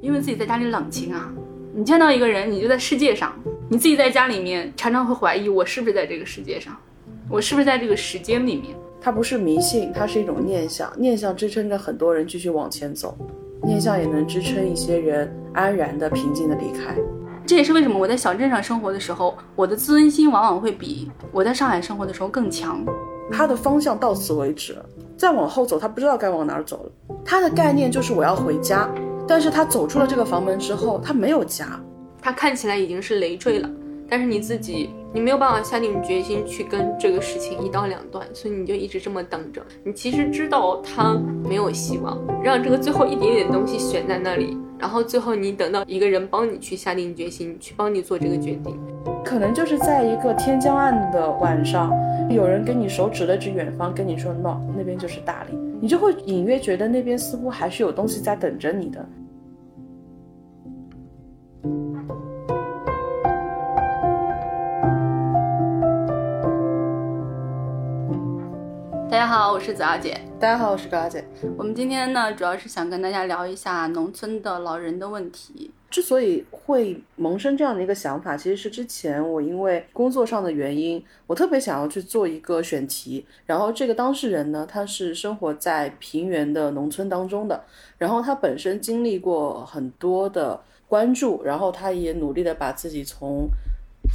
因为自己在家里冷清啊。你见到一个人，你就在世界上；你自己在家里面，常常会怀疑我是不是在这个世界上，我是不是在这个时间里面。它不是迷信，它是一种念想，念想支撑着很多人继续往前走，念想也能支撑一些人安然的、平静的离开。这也是为什么我在小镇上生活的时候，我的自尊心往往会比我在上海生活的时候更强。他的方向到此为止，再往后走，他不知道该往哪儿走了。他的概念就是我要回家。但是他走出了这个房门之后，他没有家，他看起来已经是累赘了。但是你自己，你没有办法下定决心去跟这个事情一刀两断，所以你就一直这么等着。你其实知道他没有希望，让这个最后一点点东西悬在那里，然后最后你等到一个人帮你去下定决心，去帮你做这个决定。可能就是在一个天将暗的晚上，有人跟你手指了指远方，跟你说 “no”，那边就是大理，你就会隐约觉得那边似乎还是有东西在等着你的。大家好，我是子瑶姐。大家好，我是高姐。我们今天呢，主要是想跟大家聊一下农村的老人的问题。之所以会萌生这样的一个想法，其实是之前我因为工作上的原因，我特别想要去做一个选题。然后这个当事人呢，他是生活在平原的农村当中的，然后他本身经历过很多的关注，然后他也努力的把自己从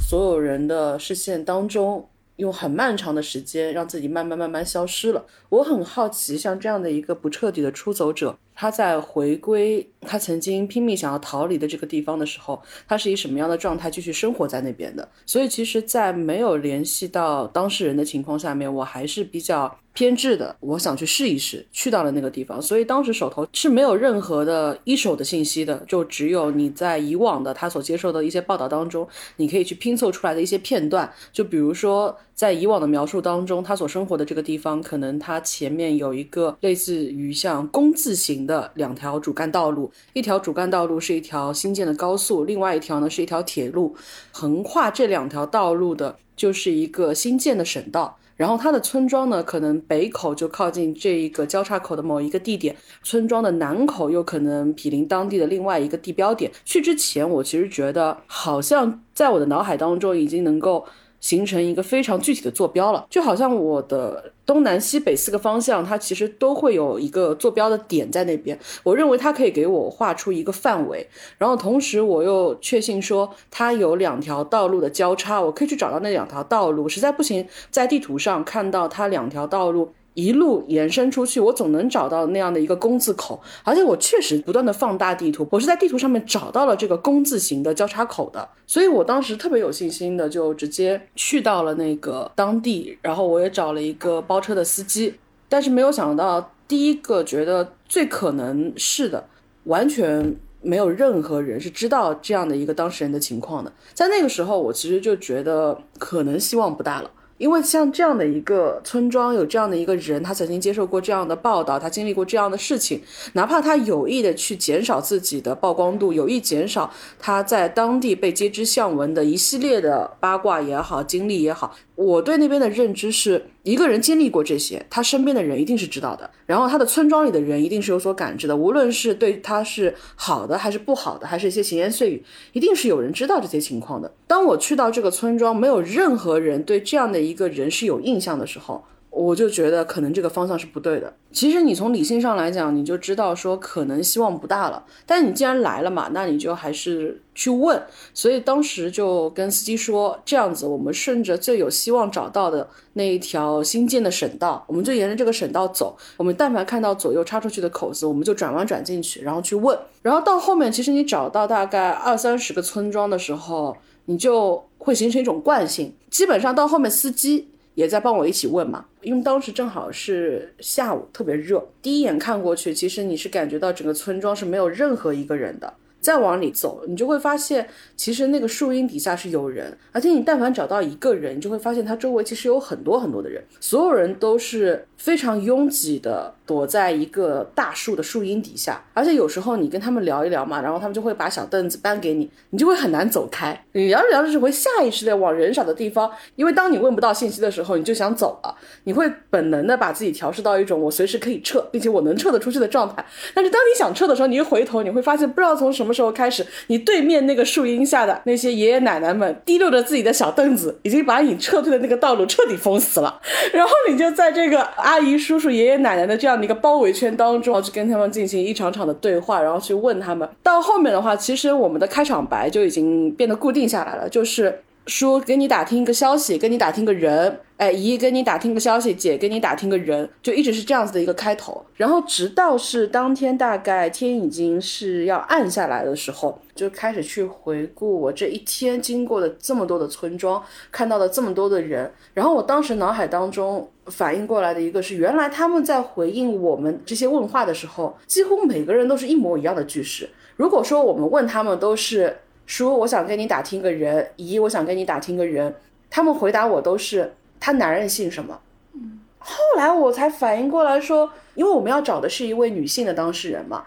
所有人的视线当中。用很漫长的时间让自己慢慢慢慢消失了。我很好奇，像这样的一个不彻底的出走者。他在回归他曾经拼命想要逃离的这个地方的时候，他是以什么样的状态继续生活在那边的？所以，其实，在没有联系到当事人的情况下面，我还是比较偏执的。我想去试一试，去到了那个地方，所以当时手头是没有任何的一手的信息的，就只有你在以往的他所接受的一些报道当中，你可以去拼凑出来的一些片段。就比如说，在以往的描述当中，他所生活的这个地方，可能他前面有一个类似于像工字形。的两条主干道路，一条主干道路是一条新建的高速，另外一条呢是一条铁路。横跨这两条道路的就是一个新建的省道。然后它的村庄呢，可能北口就靠近这一个交叉口的某一个地点，村庄的南口又可能毗邻当地的另外一个地标点。去之前，我其实觉得好像在我的脑海当中已经能够。形成一个非常具体的坐标了，就好像我的东南西北四个方向，它其实都会有一个坐标的点在那边。我认为它可以给我画出一个范围，然后同时我又确信说它有两条道路的交叉，我可以去找到那两条道路。实在不行，在地图上看到它两条道路。一路延伸出去，我总能找到那样的一个工字口，而且我确实不断的放大地图，我是在地图上面找到了这个工字形的交叉口的，所以我当时特别有信心的就直接去到了那个当地，然后我也找了一个包车的司机，但是没有想到第一个觉得最可能是的，完全没有任何人是知道这样的一个当事人的情况的，在那个时候我其实就觉得可能希望不大了。因为像这样的一个村庄，有这样的一个人，他曾经接受过这样的报道，他经历过这样的事情，哪怕他有意的去减少自己的曝光度，有意减少他在当地被街知巷闻的一系列的八卦也好，经历也好。我对那边的认知是，一个人经历过这些，他身边的人一定是知道的，然后他的村庄里的人一定是有所感知的，无论是对他是好的还是不好的，还是一些闲言碎语，一定是有人知道这些情况的。当我去到这个村庄，没有任何人对这样的一个人是有印象的时候。我就觉得可能这个方向是不对的。其实你从理性上来讲，你就知道说可能希望不大了。但你既然来了嘛，那你就还是去问。所以当时就跟司机说，这样子，我们顺着最有希望找到的那一条新建的省道，我们就沿着这个省道走。我们但凡看到左右插出去的口子，我们就转弯转进去，然后去问。然后到后面，其实你找到大概二三十个村庄的时候，你就会形成一种惯性。基本上到后面，司机。也在帮我一起问嘛，因为当时正好是下午，特别热。第一眼看过去，其实你是感觉到整个村庄是没有任何一个人的。再往里走，你就会发现，其实那个树荫底下是有人，而且你但凡找到一个人，你就会发现他周围其实有很多很多的人，所有人都是非常拥挤的躲在一个大树的树荫底下，而且有时候你跟他们聊一聊嘛，然后他们就会把小凳子搬给你，你就会很难走开。你聊着聊着就会下意识的往人少的地方，因为当你问不到信息的时候，你就想走了，你会本能的把自己调试到一种我随时可以撤，并且我能撤得出去的状态。但是当你想撤的时候，你一回头，你会发现不知道从什么时候开始，你对面那个树荫下的那些爷爷奶奶们提溜着自己的小凳子，已经把你撤退的那个道路彻底封死了。然后你就在这个阿姨、叔叔、爷爷奶奶的这样的一个包围圈当中，去跟他们进行一场场的对话，然后去问他们。到后面的话，其实我们的开场白就已经变得固定下来了，就是叔给你打听一个消息，跟你打听个人，哎，姨跟你打听个消息，姐给你打听个人，就一直是这样子的一个开头。然后直到是当天大概天已经是要暗下来的时候，就开始去回顾我这一天经过的这么多的村庄，看到了这么多的人。然后我当时脑海当中反应过来的一个是，原来他们在回应我们这些问话的时候，几乎每个人都是一模一样的句式。如果说我们问他们都是叔，我想跟你打听个人，姨，我想跟你打听个人，他们回答我都是他男人姓什么。嗯，后来我才反应过来说，因为我们要找的是一位女性的当事人嘛，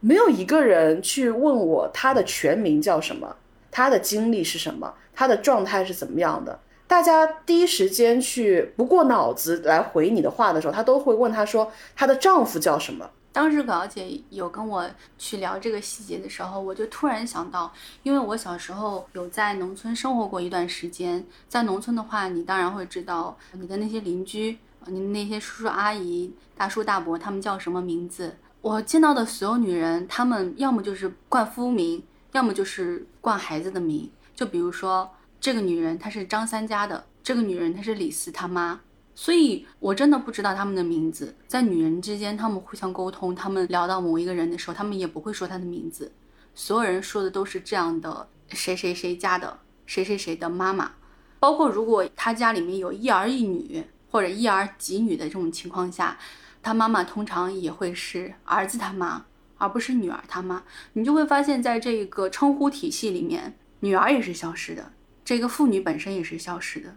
没有一个人去问我她的全名叫什么，她的经历是什么，她的状态是怎么样的。大家第一时间去不过脑子来回你的话的时候，她都会问她说她的丈夫叫什么。当时葛小姐有跟我去聊这个细节的时候，我就突然想到，因为我小时候有在农村生活过一段时间，在农村的话，你当然会知道你的那些邻居，你那些叔叔阿姨、大叔大伯他们叫什么名字。我见到的所有女人，她们要么就是冠夫名，要么就是冠孩子的名。就比如说这个女人她是张三家的，这个女人她是李四他妈。所以，我真的不知道他们的名字。在女人之间，他们互相沟通，他们聊到某一个人的时候，他们也不会说他的名字。所有人说的都是这样的：谁谁谁家的，谁谁谁的妈妈。包括如果他家里面有一儿一女或者一儿几女的这种情况下，他妈妈通常也会是儿子他妈，而不是女儿他妈。你就会发现，在这个称呼体系里面，女儿也是消失的，这个妇女本身也是消失的。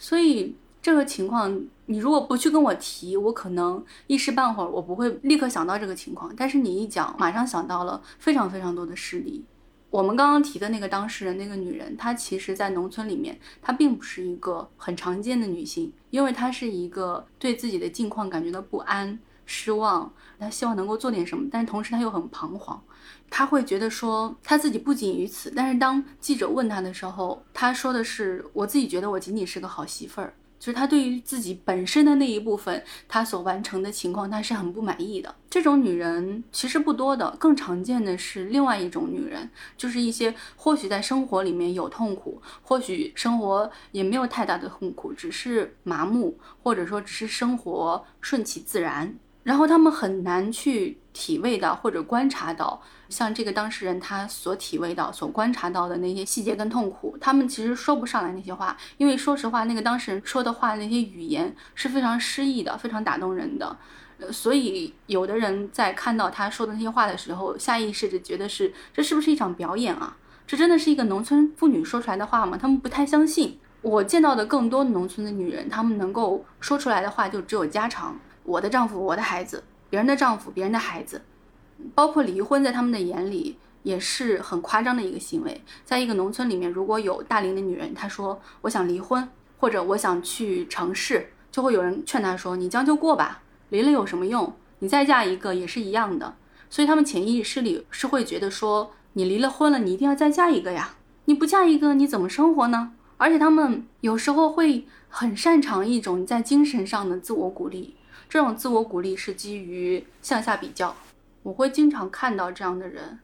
所以。这个情况，你如果不去跟我提，我可能一时半会儿我不会立刻想到这个情况。但是你一讲，马上想到了非常非常多的事例。我们刚刚提的那个当事人，那个女人，她其实，在农村里面，她并不是一个很常见的女性，因为她是一个对自己的境况感觉到不安、失望，她希望能够做点什么，但是同时她又很彷徨。她会觉得说，她自己不仅于此，但是当记者问她的时候，她说的是：“我自己觉得我仅仅是个好媳妇儿。”就是他对于自己本身的那一部分，他所完成的情况，他是很不满意的。这种女人其实不多的，更常见的是另外一种女人，就是一些或许在生活里面有痛苦，或许生活也没有太大的痛苦，只是麻木，或者说只是生活顺其自然，然后他们很难去体味到或者观察到。像这个当事人他所体味到、所观察到的那些细节跟痛苦，他们其实说不上来那些话，因为说实话，那个当事人说的话那些语言是非常诗意的，非常打动人的。呃，所以有的人在看到他说的那些话的时候，下意识的觉得是这是不是一场表演啊？这真的是一个农村妇女说出来的话吗？他们不太相信。我见到的更多农村的女人，她们能够说出来的话就只有家常：我的丈夫，我的孩子，别人的丈夫，别人的孩子。包括离婚，在他们的眼里也是很夸张的一个行为。在一个农村里面，如果有大龄的女人，她说我想离婚，或者我想去城市，就会有人劝她说：“你将就过吧，离了有什么用？你再嫁一个也是一样的。”所以他们潜意识里是会觉得说：“你离了婚了，你一定要再嫁一个呀！你不嫁一个，你怎么生活呢？”而且他们有时候会很擅长一种在精神上的自我鼓励，这种自我鼓励是基于向下比较。我会经常看到这样的人。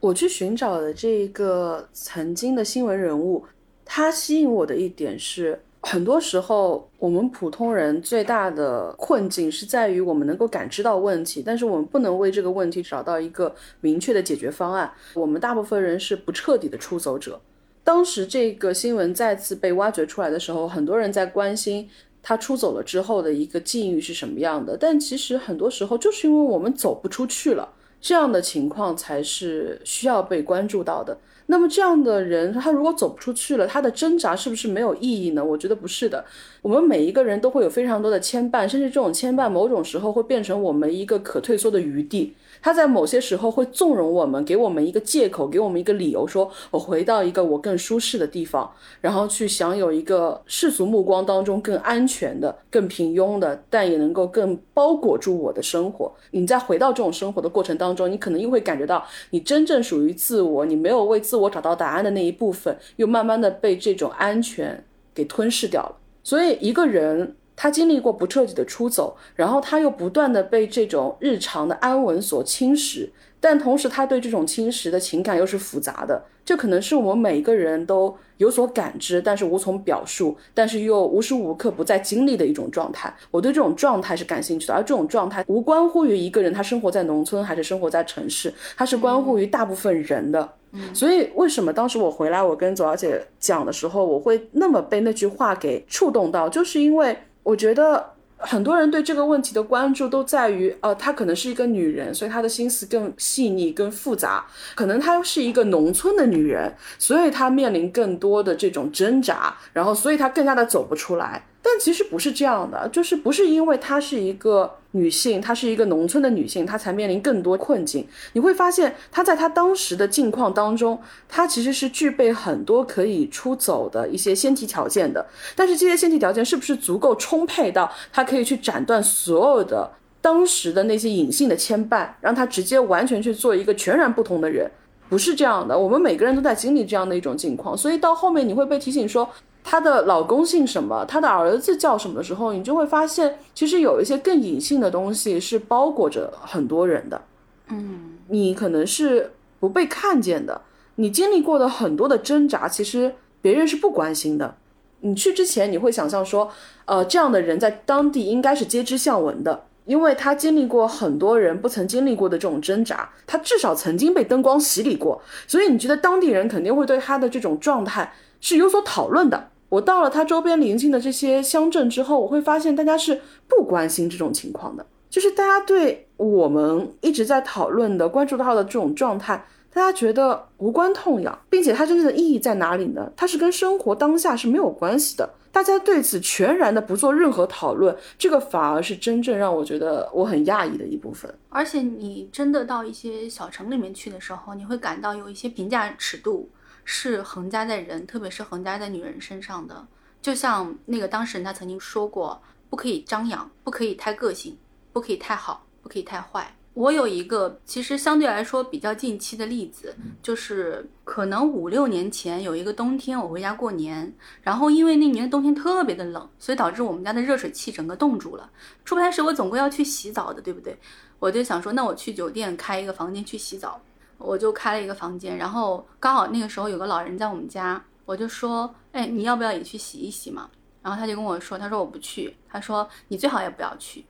我去寻找的这一个曾经的新闻人物，他吸引我的一点是，很多时候我们普通人最大的困境是在于我们能够感知到问题，但是我们不能为这个问题找到一个明确的解决方案。我们大部分人是不彻底的出走者。当时这个新闻再次被挖掘出来的时候，很多人在关心。他出走了之后的一个境遇是什么样的？但其实很多时候就是因为我们走不出去了，这样的情况才是需要被关注到的。那么这样的人，他如果走不出去了，他的挣扎是不是没有意义呢？我觉得不是的。我们每一个人都会有非常多的牵绊，甚至这种牵绊某种时候会变成我们一个可退缩的余地。他在某些时候会纵容我们，给我们一个借口，给我们一个理由，说我回到一个我更舒适的地方，然后去享有一个世俗目光当中更安全的、更平庸的，但也能够更包裹住我的生活。你在回到这种生活的过程当中，你可能又会感觉到，你真正属于自我，你没有为自我找到答案的那一部分，又慢慢的被这种安全给吞噬掉了。所以一个人。他经历过不彻底的出走，然后他又不断的被这种日常的安稳所侵蚀，但同时他对这种侵蚀的情感又是复杂的。这可能是我们每个人都有所感知，但是无从表述，但是又无时无刻不在经历的一种状态。我对这种状态是感兴趣的，而这种状态无关乎于一个人他生活在农村还是生活在城市，它是关乎于大部分人的。所以为什么当时我回来，我跟左小姐讲的时候，我会那么被那句话给触动到，就是因为。我觉得很多人对这个问题的关注都在于，呃，她可能是一个女人，所以她的心思更细腻、更复杂。可能她是一个农村的女人，所以她面临更多的这种挣扎，然后所以她更加的走不出来。但其实不是这样的，就是不是因为她是一个女性，她是一个农村的女性，她才面临更多困境。你会发现，她在她当时的境况当中，她其实是具备很多可以出走的一些先提条件的。但是这些先提条件是不是足够充沛到她可以去斩断所有的当时的那些隐性的牵绊，让她直接完全去做一个全然不同的人？不是这样的。我们每个人都在经历这样的一种境况，所以到后面你会被提醒说。她的老公姓什么？她的儿子叫什么的时候，你就会发现，其实有一些更隐性的东西是包裹着很多人的。嗯，你可能是不被看见的，你经历过的很多的挣扎，其实别人是不关心的。你去之前，你会想象说，呃，这样的人在当地应该是皆知巷闻的，因为他经历过很多人不曾经历过的这种挣扎，他至少曾经被灯光洗礼过，所以你觉得当地人肯定会对他的这种状态是有所讨论的。我到了他周边邻近的这些乡镇之后，我会发现大家是不关心这种情况的，就是大家对我们一直在讨论的、关注到的这种状态，大家觉得无关痛痒，并且它真正的意义在哪里呢？它是跟生活当下是没有关系的，大家对此全然的不做任何讨论，这个反而是真正让我觉得我很讶异的一部分。而且你真的到一些小城里面去的时候，你会感到有一些评价尺度。是横加在人，特别是横加在女人身上的。就像那个当事人他曾经说过，不可以张扬，不可以太个性，不可以太好，不可以太坏。我有一个其实相对来说比较近期的例子，就是可能五六年前有一个冬天，我回家过年，然后因为那年的冬天特别的冷，所以导致我们家的热水器整个冻住了。出差时我总归要去洗澡的，对不对？我就想说，那我去酒店开一个房间去洗澡。我就开了一个房间，然后刚好那个时候有个老人在我们家，我就说，哎，你要不要也去洗一洗嘛？然后他就跟我说，他说我不去，他说你最好也不要去。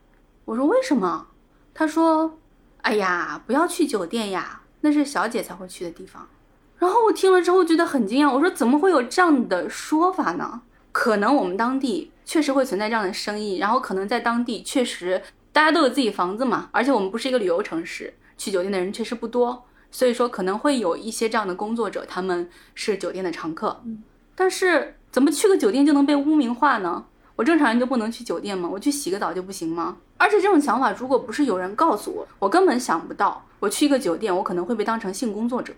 我说为什么？他说，哎呀，不要去酒店呀，那是小姐才会去的地方。然后我听了之后觉得很惊讶，我说怎么会有这样的说法呢？可能我们当地确实会存在这样的生意，然后可能在当地确实大家都有自己房子嘛，而且我们不是一个旅游城市，去酒店的人确实不多。所以说可能会有一些这样的工作者，他们是酒店的常客。但是怎么去个酒店就能被污名化呢？我正常人就不能去酒店吗？我去洗个澡就不行吗？而且这种想法，如果不是有人告诉我，我根本想不到。我去一个酒店，我可能会被当成性工作者。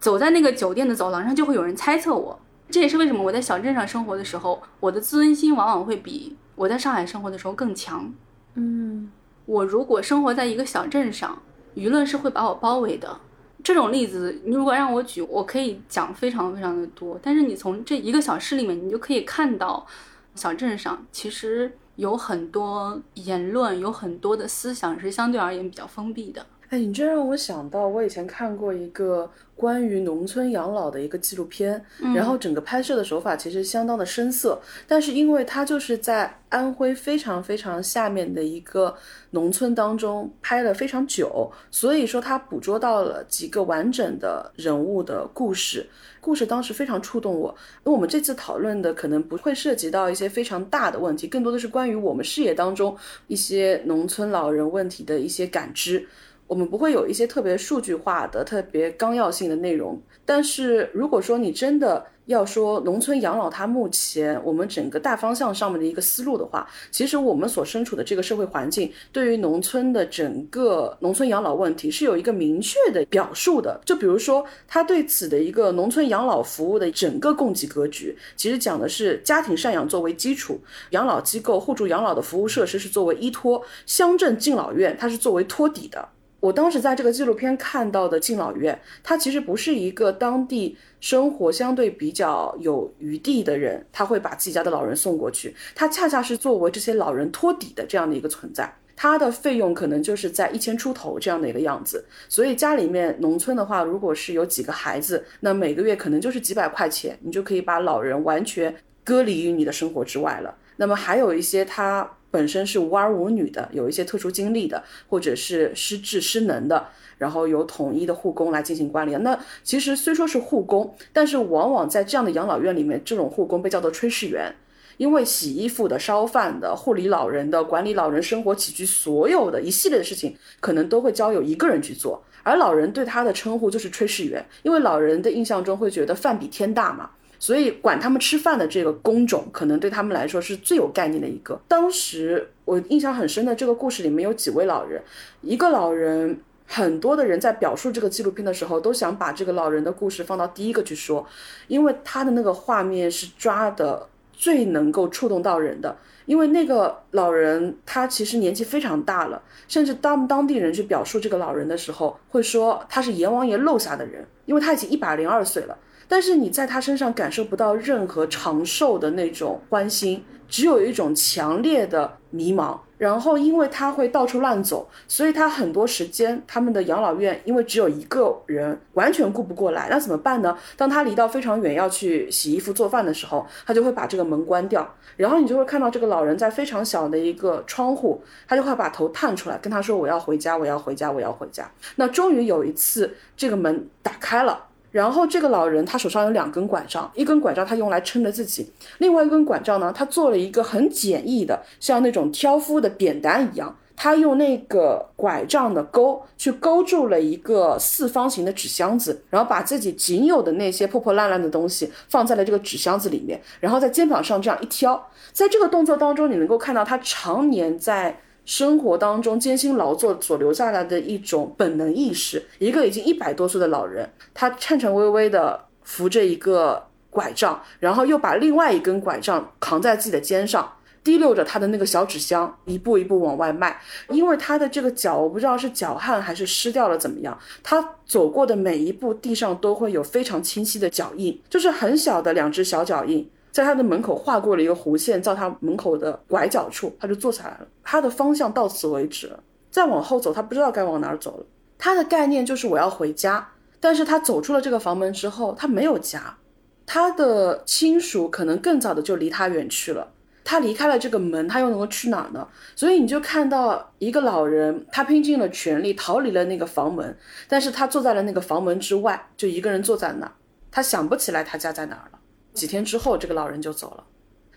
走在那个酒店的走廊上，就会有人猜测我。这也是为什么我在小镇上生活的时候，我的自尊心往往会比我在上海生活的时候更强。嗯，我如果生活在一个小镇上，舆论是会把我包围的。这种例子，你如果让我举，我可以讲非常非常的多。但是你从这一个小事里面，你就可以看到，小镇上其实有很多言论，有很多的思想是相对而言比较封闭的。哎，你这让我想到，我以前看过一个关于农村养老的一个纪录片，然后整个拍摄的手法其实相当的生涩，但是因为它就是在安徽非常非常下面的一个农村当中拍了非常久，所以说它捕捉到了几个完整的人物的故事，故事当时非常触动我。因为我们这次讨论的可能不会涉及到一些非常大的问题，更多的是关于我们视野当中一些农村老人问题的一些感知。我们不会有一些特别数据化的、特别纲要性的内容。但是如果说你真的要说农村养老，它目前我们整个大方向上面的一个思路的话，其实我们所身处的这个社会环境，对于农村的整个农村养老问题是有一个明确的表述的。就比如说，他对此的一个农村养老服务的整个供给格局，其实讲的是家庭赡养作为基础，养老机构、互助养老的服务设施是作为依托，乡镇敬老院它是作为托底的。我当时在这个纪录片看到的敬老院，它其实不是一个当地生活相对比较有余地的人，他会把自己家的老人送过去，他恰恰是作为这些老人托底的这样的一个存在。它的费用可能就是在一千出头这样的一个样子，所以家里面农村的话，如果是有几个孩子，那每个月可能就是几百块钱，你就可以把老人完全隔离于你的生活之外了。那么还有一些他。本身是无儿无女的，有一些特殊经历的，或者是失智失能的，然后由统一的护工来进行管理。那其实虽说是护工，但是往往在这样的养老院里面，这种护工被叫做炊事员，因为洗衣服的、烧饭的、护理老人的、管理老人生活起居所有的一系列的事情，可能都会交由一个人去做。而老人对他的称呼就是炊事员，因为老人的印象中会觉得饭比天大嘛。所以管他们吃饭的这个工种，可能对他们来说是最有概念的一个。当时我印象很深的这个故事里面有几位老人，一个老人，很多的人在表述这个纪录片的时候，都想把这个老人的故事放到第一个去说，因为他的那个画面是抓的最能够触动到人的。因为那个老人他其实年纪非常大了，甚至当当地人去表述这个老人的时候，会说他是阎王爷漏下的人，因为他已经一百零二岁了。但是你在他身上感受不到任何长寿的那种欢心，只有一种强烈的迷茫。然后，因为他会到处乱走，所以他很多时间，他们的养老院因为只有一个人，完全顾不过来。那怎么办呢？当他离到非常远要去洗衣服、做饭的时候，他就会把这个门关掉。然后你就会看到这个老人在非常小的一个窗户，他就会把头探出来，跟他说：“我要回家，我要回家，我要回家。”那终于有一次，这个门打开了。然后这个老人他手上有两根拐杖，一根拐杖他用来撑着自己，另外一根拐杖呢，他做了一个很简易的，像那种挑夫的扁担一样，他用那个拐杖的钩去勾住了一个四方形的纸箱子，然后把自己仅有的那些破破烂烂的东西放在了这个纸箱子里面，然后在肩膀上这样一挑，在这个动作当中，你能够看到他常年在。生活当中艰辛劳作所留下来的一种本能意识，一个已经一百多岁的老人，他颤颤巍巍地扶着一个拐杖，然后又把另外一根拐杖扛在自己的肩上，提溜着他的那个小纸箱，一步一步往外迈。因为他的这个脚，我不知道是脚汗还是湿掉了怎么样，他走过的每一步地上都会有非常清晰的脚印，就是很小的两只小脚印。在他的门口画过了一个弧线，在他门口的拐角处，他就坐下来了。他的方向到此为止，再往后走，他不知道该往哪儿走了。他的概念就是我要回家，但是他走出了这个房门之后，他没有家，他的亲属可能更早的就离他远去了。他离开了这个门，他又能够去哪儿呢？所以你就看到一个老人，他拼尽了全力逃离了那个房门，但是他坐在了那个房门之外，就一个人坐在那儿，他想不起来他家在哪儿了。几天之后，这个老人就走了，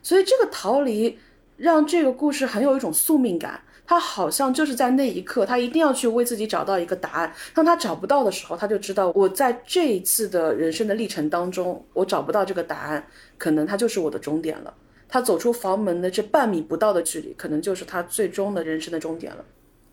所以这个逃离让这个故事很有一种宿命感。他好像就是在那一刻，他一定要去为自己找到一个答案。当他找不到的时候，他就知道我在这一次的人生的历程当中，我找不到这个答案，可能他就是我的终点了。他走出房门的这半米不到的距离，可能就是他最终的人生的终点了。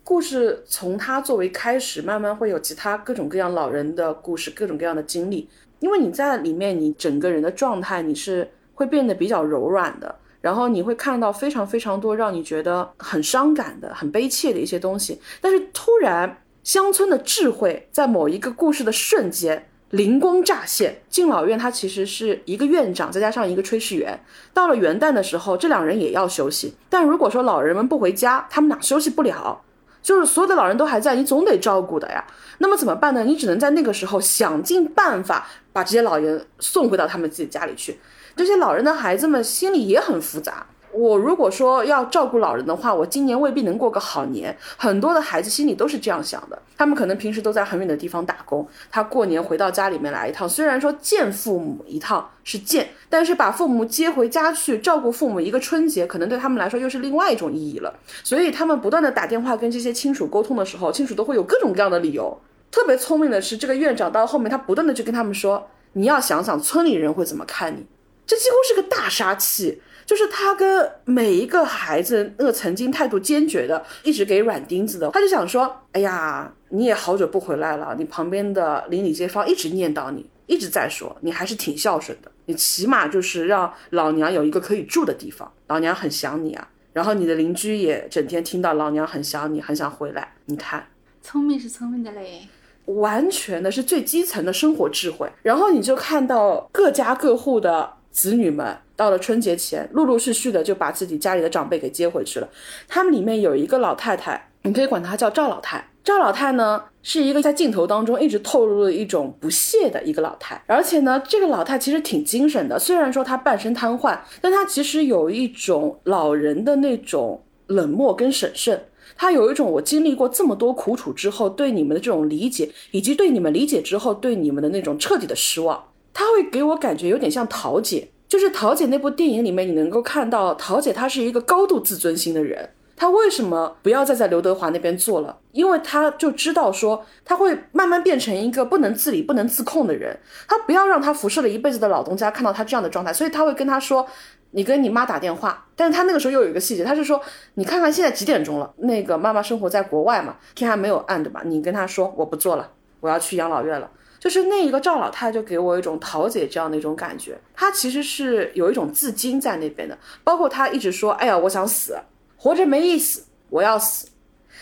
故事从他作为开始，慢慢会有其他各种各样老人的故事，各种各样的经历。因为你在里面，你整个人的状态你是会变得比较柔软的，然后你会看到非常非常多让你觉得很伤感的、很悲切的一些东西。但是突然，乡村的智慧在某一个故事的瞬间灵光乍现。敬老院它其实是一个院长再加上一个炊事员。到了元旦的时候，这两人也要休息。但如果说老人们不回家，他们哪休息不了？就是所有的老人都还在，你总得照顾的呀。那么怎么办呢？你只能在那个时候想尽办法把这些老人送回到他们自己家里去。这些老人的孩子们心里也很复杂，我如果说要照顾老人的话，我今年未必能过个好年。很多的孩子心里都是这样想的，他们可能平时都在很远的地方打工，他过年回到家里面来一趟，虽然说见父母一趟是见，但是把父母接回家去照顾父母一个春节，可能对他们来说又是另外一种意义了。所以他们不断的打电话跟这些亲属沟通的时候，亲属都会有各种各样的理由。特别聪明的是，这个院长到后面他不断的去跟他们说，你要想想村里人会怎么看你，这几乎是个大杀器。就是他跟每一个孩子那个曾经态度坚决的，一直给软钉子的，他就想说，哎呀，你也好久不回来了，你旁边的邻里街坊一直念叨你，一直在说你还是挺孝顺的，你起码就是让老娘有一个可以住的地方，老娘很想你啊。然后你的邻居也整天听到老娘很想你，很想回来。你看，聪明是聪明的嘞，完全的是最基层的生活智慧。然后你就看到各家各户的子女们。到了春节前，陆陆续续的就把自己家里的长辈给接回去了。他们里面有一个老太太，你可以管她叫赵老太。赵老太呢，是一个在镜头当中一直透露了一种不屑的一个老太。而且呢，这个老太其实挺精神的，虽然说她半身瘫痪，但她其实有一种老人的那种冷漠跟审慎。她有一种我经历过这么多苦楚之后，对你们的这种理解，以及对你们理解之后对你们的那种彻底的失望。她会给我感觉有点像桃姐。就是桃姐那部电影里面，你能够看到桃姐她是一个高度自尊心的人。她为什么不要再在刘德华那边做了？因为她就知道说，她会慢慢变成一个不能自理、不能自控的人。她不要让她服侍了一辈子的老东家看到她这样的状态，所以他会跟她说：“你跟你妈打电话。”但是他那个时候又有一个细节，他是说：“你看看现在几点钟了？那个妈妈生活在国外嘛，天还没有暗的吧，你跟她说我不做了，我要去养老院了。”就是那一个赵老太就给我一种桃姐这样的一种感觉，她其实是有一种自矜在那边的，包括她一直说，哎呀，我想死，活着没意思，我要死。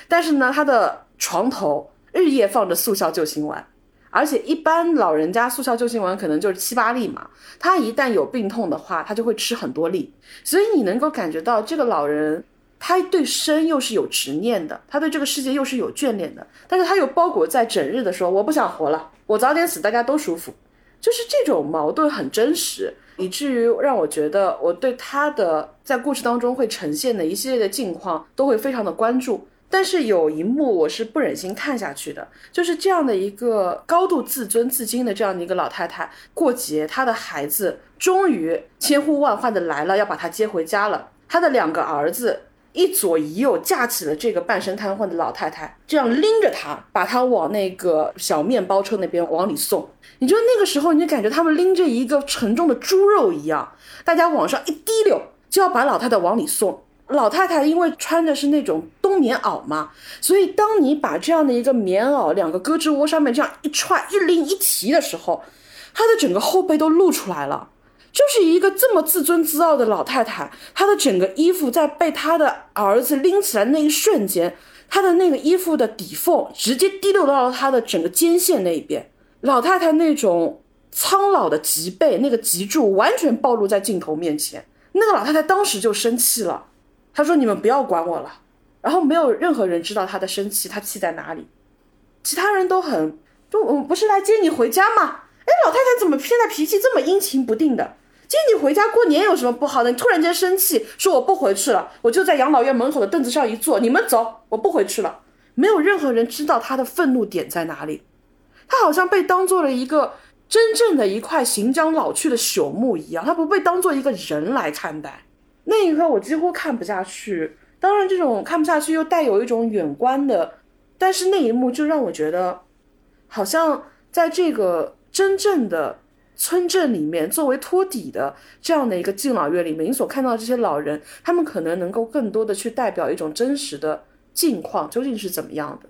但是呢，她的床头日夜放着速效救心丸，而且一般老人家速效救心丸可能就是七八粒嘛，他一旦有病痛的话，他就会吃很多粒，所以你能够感觉到这个老人。他对生又是有执念的，他对这个世界又是有眷恋的，但是他又包裹在整日的说我不想活了，我早点死，大家都舒服，就是这种矛盾很真实，以至于让我觉得我对他的在故事当中会呈现的一系列的境况都会非常的关注。但是有一幕我是不忍心看下去的，就是这样的一个高度自尊自矜的这样的一个老太太，过节她的孩子终于千呼万唤的来了，要把她接回家了，她的两个儿子。一左一右架起了这个半身瘫痪的老太太，这样拎着她，把她往那个小面包车那边往里送。你就那个时候，你就感觉他们拎着一个沉重的猪肉一样，大家往上一滴溜，就要把老太太往里送。老太太因为穿的是那种冬棉袄嘛，所以当你把这样的一个棉袄两个胳肢窝上面这样一踹一拎一提的时候，她的整个后背都露出来了。就是一个这么自尊自傲的老太太，她的整个衣服在被她的儿子拎起来那一瞬间，她的那个衣服的底缝直接滴溜到了她的整个肩线那一边。老太太那种苍老的脊背，那个脊柱完全暴露在镜头面前。那个老太太当时就生气了，她说：“你们不要管我了。”然后没有任何人知道她的生气，她气在哪里。其他人都很，就我不是来接你回家吗？哎，老太太怎么现在脾气这么阴晴不定的？接你回家过年有什么不好的？你突然间生气，说我不回去了，我就在养老院门口的凳子上一坐，你们走，我不回去了。没有任何人知道他的愤怒点在哪里，他好像被当做了一个真正的一块行将老去的朽木一样，他不被当做一个人来看待。那一刻我几乎看不下去，当然这种看不下去又带有一种远观的，但是那一幕就让我觉得，好像在这个真正的。村镇里面作为托底的这样的一个敬老院里面，你所看到这些老人，他们可能能够更多的去代表一种真实的境况究竟是怎么样的。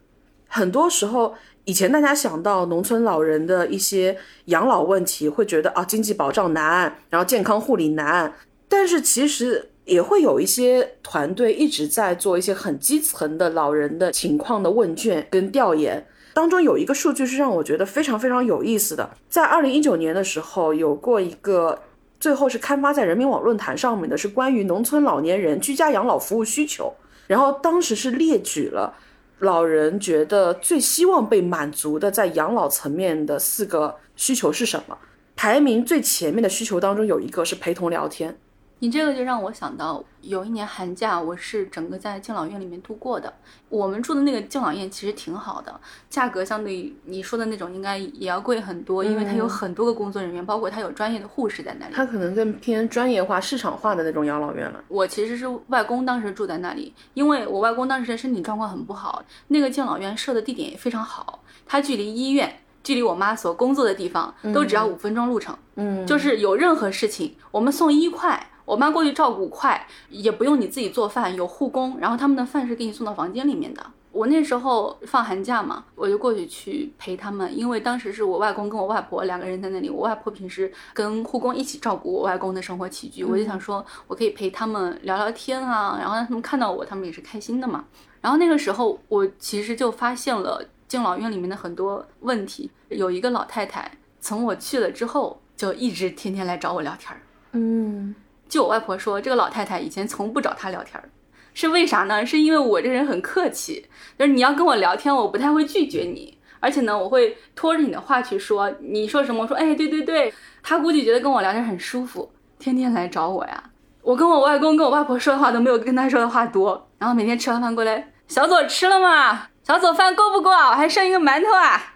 很多时候，以前大家想到农村老人的一些养老问题，会觉得啊经济保障难，然后健康护理难，但是其实也会有一些团队一直在做一些很基层的老人的情况的问卷跟调研。当中有一个数据是让我觉得非常非常有意思的，在二零一九年的时候，有过一个最后是刊发在人民网论坛上面的，是关于农村老年人居家养老服务需求。然后当时是列举了老人觉得最希望被满足的在养老层面的四个需求是什么，排名最前面的需求当中有一个是陪同聊天。你这个就让我想到，有一年寒假，我是整个在敬老院里面度过的。我们住的那个敬老院其实挺好的，价格相对于你说的那种应该也要贵很多，因为它有很多个工作人员，包括它有专业的护士在那里。它可能更偏专业化、市场化的那种养老院了。我其实是外公当时住在那里，因为我外公当时身体状况很不好，那个敬老院设的地点也非常好，它距离医院。距离我妈所工作的地方都只要五分钟路程，嗯，就是有任何事情，我们送医快，我妈过去照顾快，也不用你自己做饭，有护工，然后他们的饭是给你送到房间里面的。我那时候放寒假嘛，我就过去去陪他们，因为当时是我外公跟我外婆两个人在那里，我外婆平时跟护工一起照顾我外公的生活起居，我就想说我可以陪他们聊聊天啊，然后让他们看到我，他们也是开心的嘛。然后那个时候我其实就发现了。敬老院里面的很多问题，有一个老太太，从我去了之后，就一直天天来找我聊天儿。嗯，就我外婆说，这个老太太以前从不找她聊天儿，是为啥呢？是因为我这人很客气，就是你要跟我聊天，我不太会拒绝你，而且呢，我会拖着你的话去说，你说什么，我说哎，对对对，她估计觉得跟我聊天很舒服，天天来找我呀。我跟我外公跟我外婆说的话都没有跟她说的话多，然后每天吃完饭过来，小左吃了吗？小左饭够不够啊？我？还剩一个馒头啊！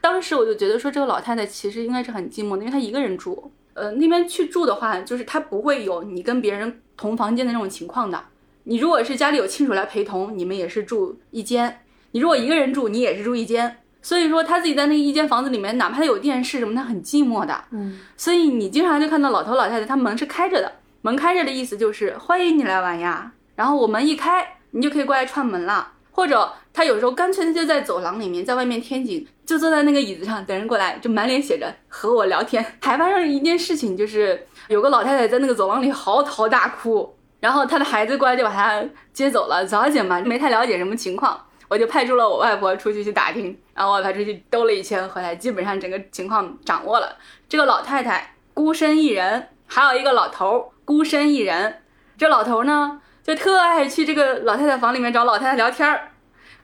当时我就觉得说，这个老太太其实应该是很寂寞的，因为她一个人住。呃，那边去住的话，就是他不会有你跟别人同房间的那种情况的。你如果是家里有亲属来陪同，你们也是住一间；你如果一个人住，你也是住一间。所以说，他自己在那一间房子里面，哪怕他有电视什么，他很寂寞的。嗯。所以你经常就看到老头老太太，他门是开着的，门开着的意思就是欢迎你来玩呀。然后我门一开，你就可以过来串门了。或者他有时候干脆就在走廊里面，在外面天井就坐在那个椅子上等人过来，就满脸写着和我聊天。还发生一件事情，就是有个老太太在那个走廊里嚎啕大哭，然后她的孩子过来就把她接走了。早姐嘛没太了解什么情况，我就派出了我外婆出去去打听，然后我派出去兜了一圈回来，基本上整个情况掌握了。这个老太太孤身一人，还有一个老头孤身一人。这老头呢？就特爱去这个老太太房里面找老太太聊天儿，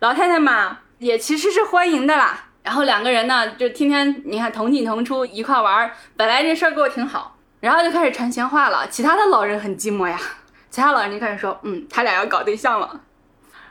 老太太嘛也其实是欢迎的啦。然后两个人呢就天天你看同进同出一块玩儿，本来这事儿过得挺好，然后就开始传闲话了。其他的老人很寂寞呀，其他老人就开始说，嗯，他俩要搞对象了。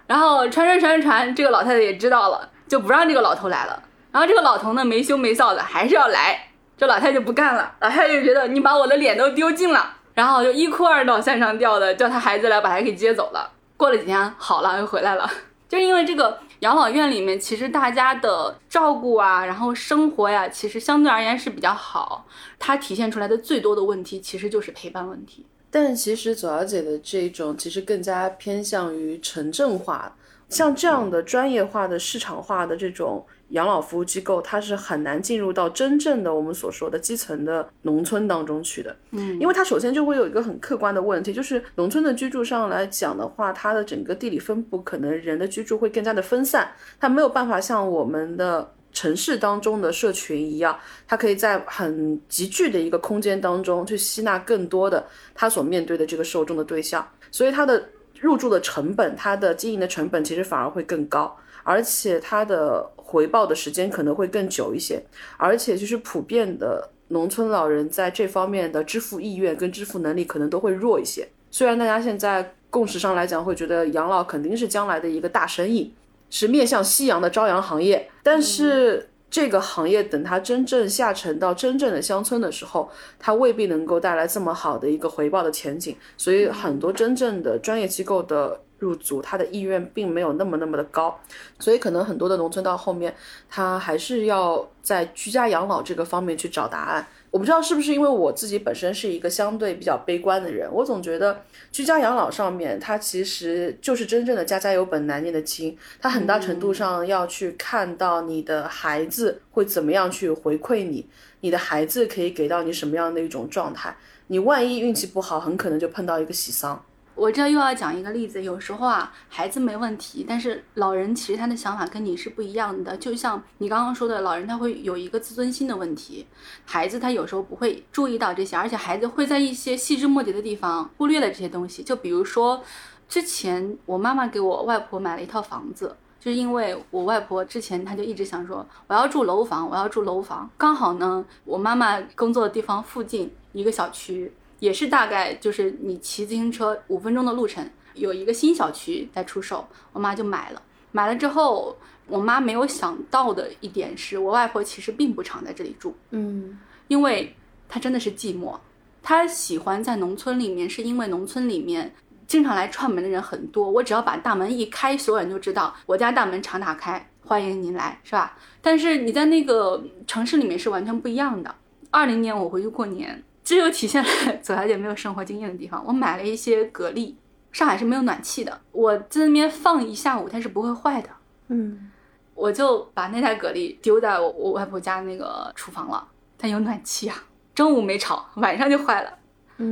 然后传传传传，这个老太太也知道了，就不让这个老头来了。然后这个老头呢没羞没臊的还是要来，这老太就不干了，老太太就觉得你把我的脸都丢尽了。然后就一哭二闹三上吊的叫他孩子来把他给接走了。过了几天好了又回来了，就是因为这个养老院里面其实大家的照顾啊，然后生活呀，其实相对而言是比较好。它体现出来的最多的问题其实就是陪伴问题。但其实左小姐的这种其实更加偏向于城镇化，像这样的专业化的市场化的这种。养老服务机构，它是很难进入到真正的我们所说的基层的农村当中去的，嗯，因为它首先就会有一个很客观的问题，就是农村的居住上来讲的话，它的整个地理分布可能人的居住会更加的分散，它没有办法像我们的城市当中的社群一样，它可以在很集聚的一个空间当中去吸纳更多的它所面对的这个受众的对象，所以它的入住的成本，它的经营的成本其实反而会更高。而且它的回报的时间可能会更久一些，而且就是普遍的农村老人在这方面的支付意愿跟支付能力可能都会弱一些。虽然大家现在共识上来讲会觉得养老肯定是将来的一个大生意，是面向夕阳的朝阳行业，但是这个行业等它真正下沉到真正的乡村的时候，它未必能够带来这么好的一个回报的前景。所以很多真正的专业机构的。入组，他的意愿并没有那么那么的高，所以可能很多的农村到后面，他还是要在居家养老这个方面去找答案。我不知道是不是因为我自己本身是一个相对比较悲观的人，我总觉得居家养老上面，它其实就是真正的家家有本难念的经，它很大程度上要去看到你的孩子会怎么样去回馈你，你的孩子可以给到你什么样的一种状态，你万一运气不好，很可能就碰到一个喜丧。我这又要讲一个例子，有时候啊，孩子没问题，但是老人其实他的想法跟你是不一样的。就像你刚刚说的，老人他会有一个自尊心的问题，孩子他有时候不会注意到这些，而且孩子会在一些细枝末节的地方忽略了这些东西。就比如说，之前我妈妈给我外婆买了一套房子，就是因为我外婆之前她就一直想说我要住楼房，我要住楼房。刚好呢，我妈妈工作的地方附近一个小区。也是大概就是你骑自行车五分钟的路程，有一个新小区在出售，我妈就买了。买了之后，我妈没有想到的一点是我外婆其实并不常在这里住，嗯因为她真的是寂寞。她喜欢在农村里面，是因为农村里面经常来串门的人很多。我只要把大门一开，所有人就知道我家大门常打开，欢迎您来，是吧？但是你在那个城市里面是完全不一样的。二零年我回去过年，这就体现了 左小姐没有生活经验的地方。我买了一些蛤蜊，上海是没有暖气的，我在那边放一下午它是不会坏的。嗯，我就把那袋蛤蜊丢在我我外婆家那个厨房了，它有暖气啊，中午没炒，晚上就坏了。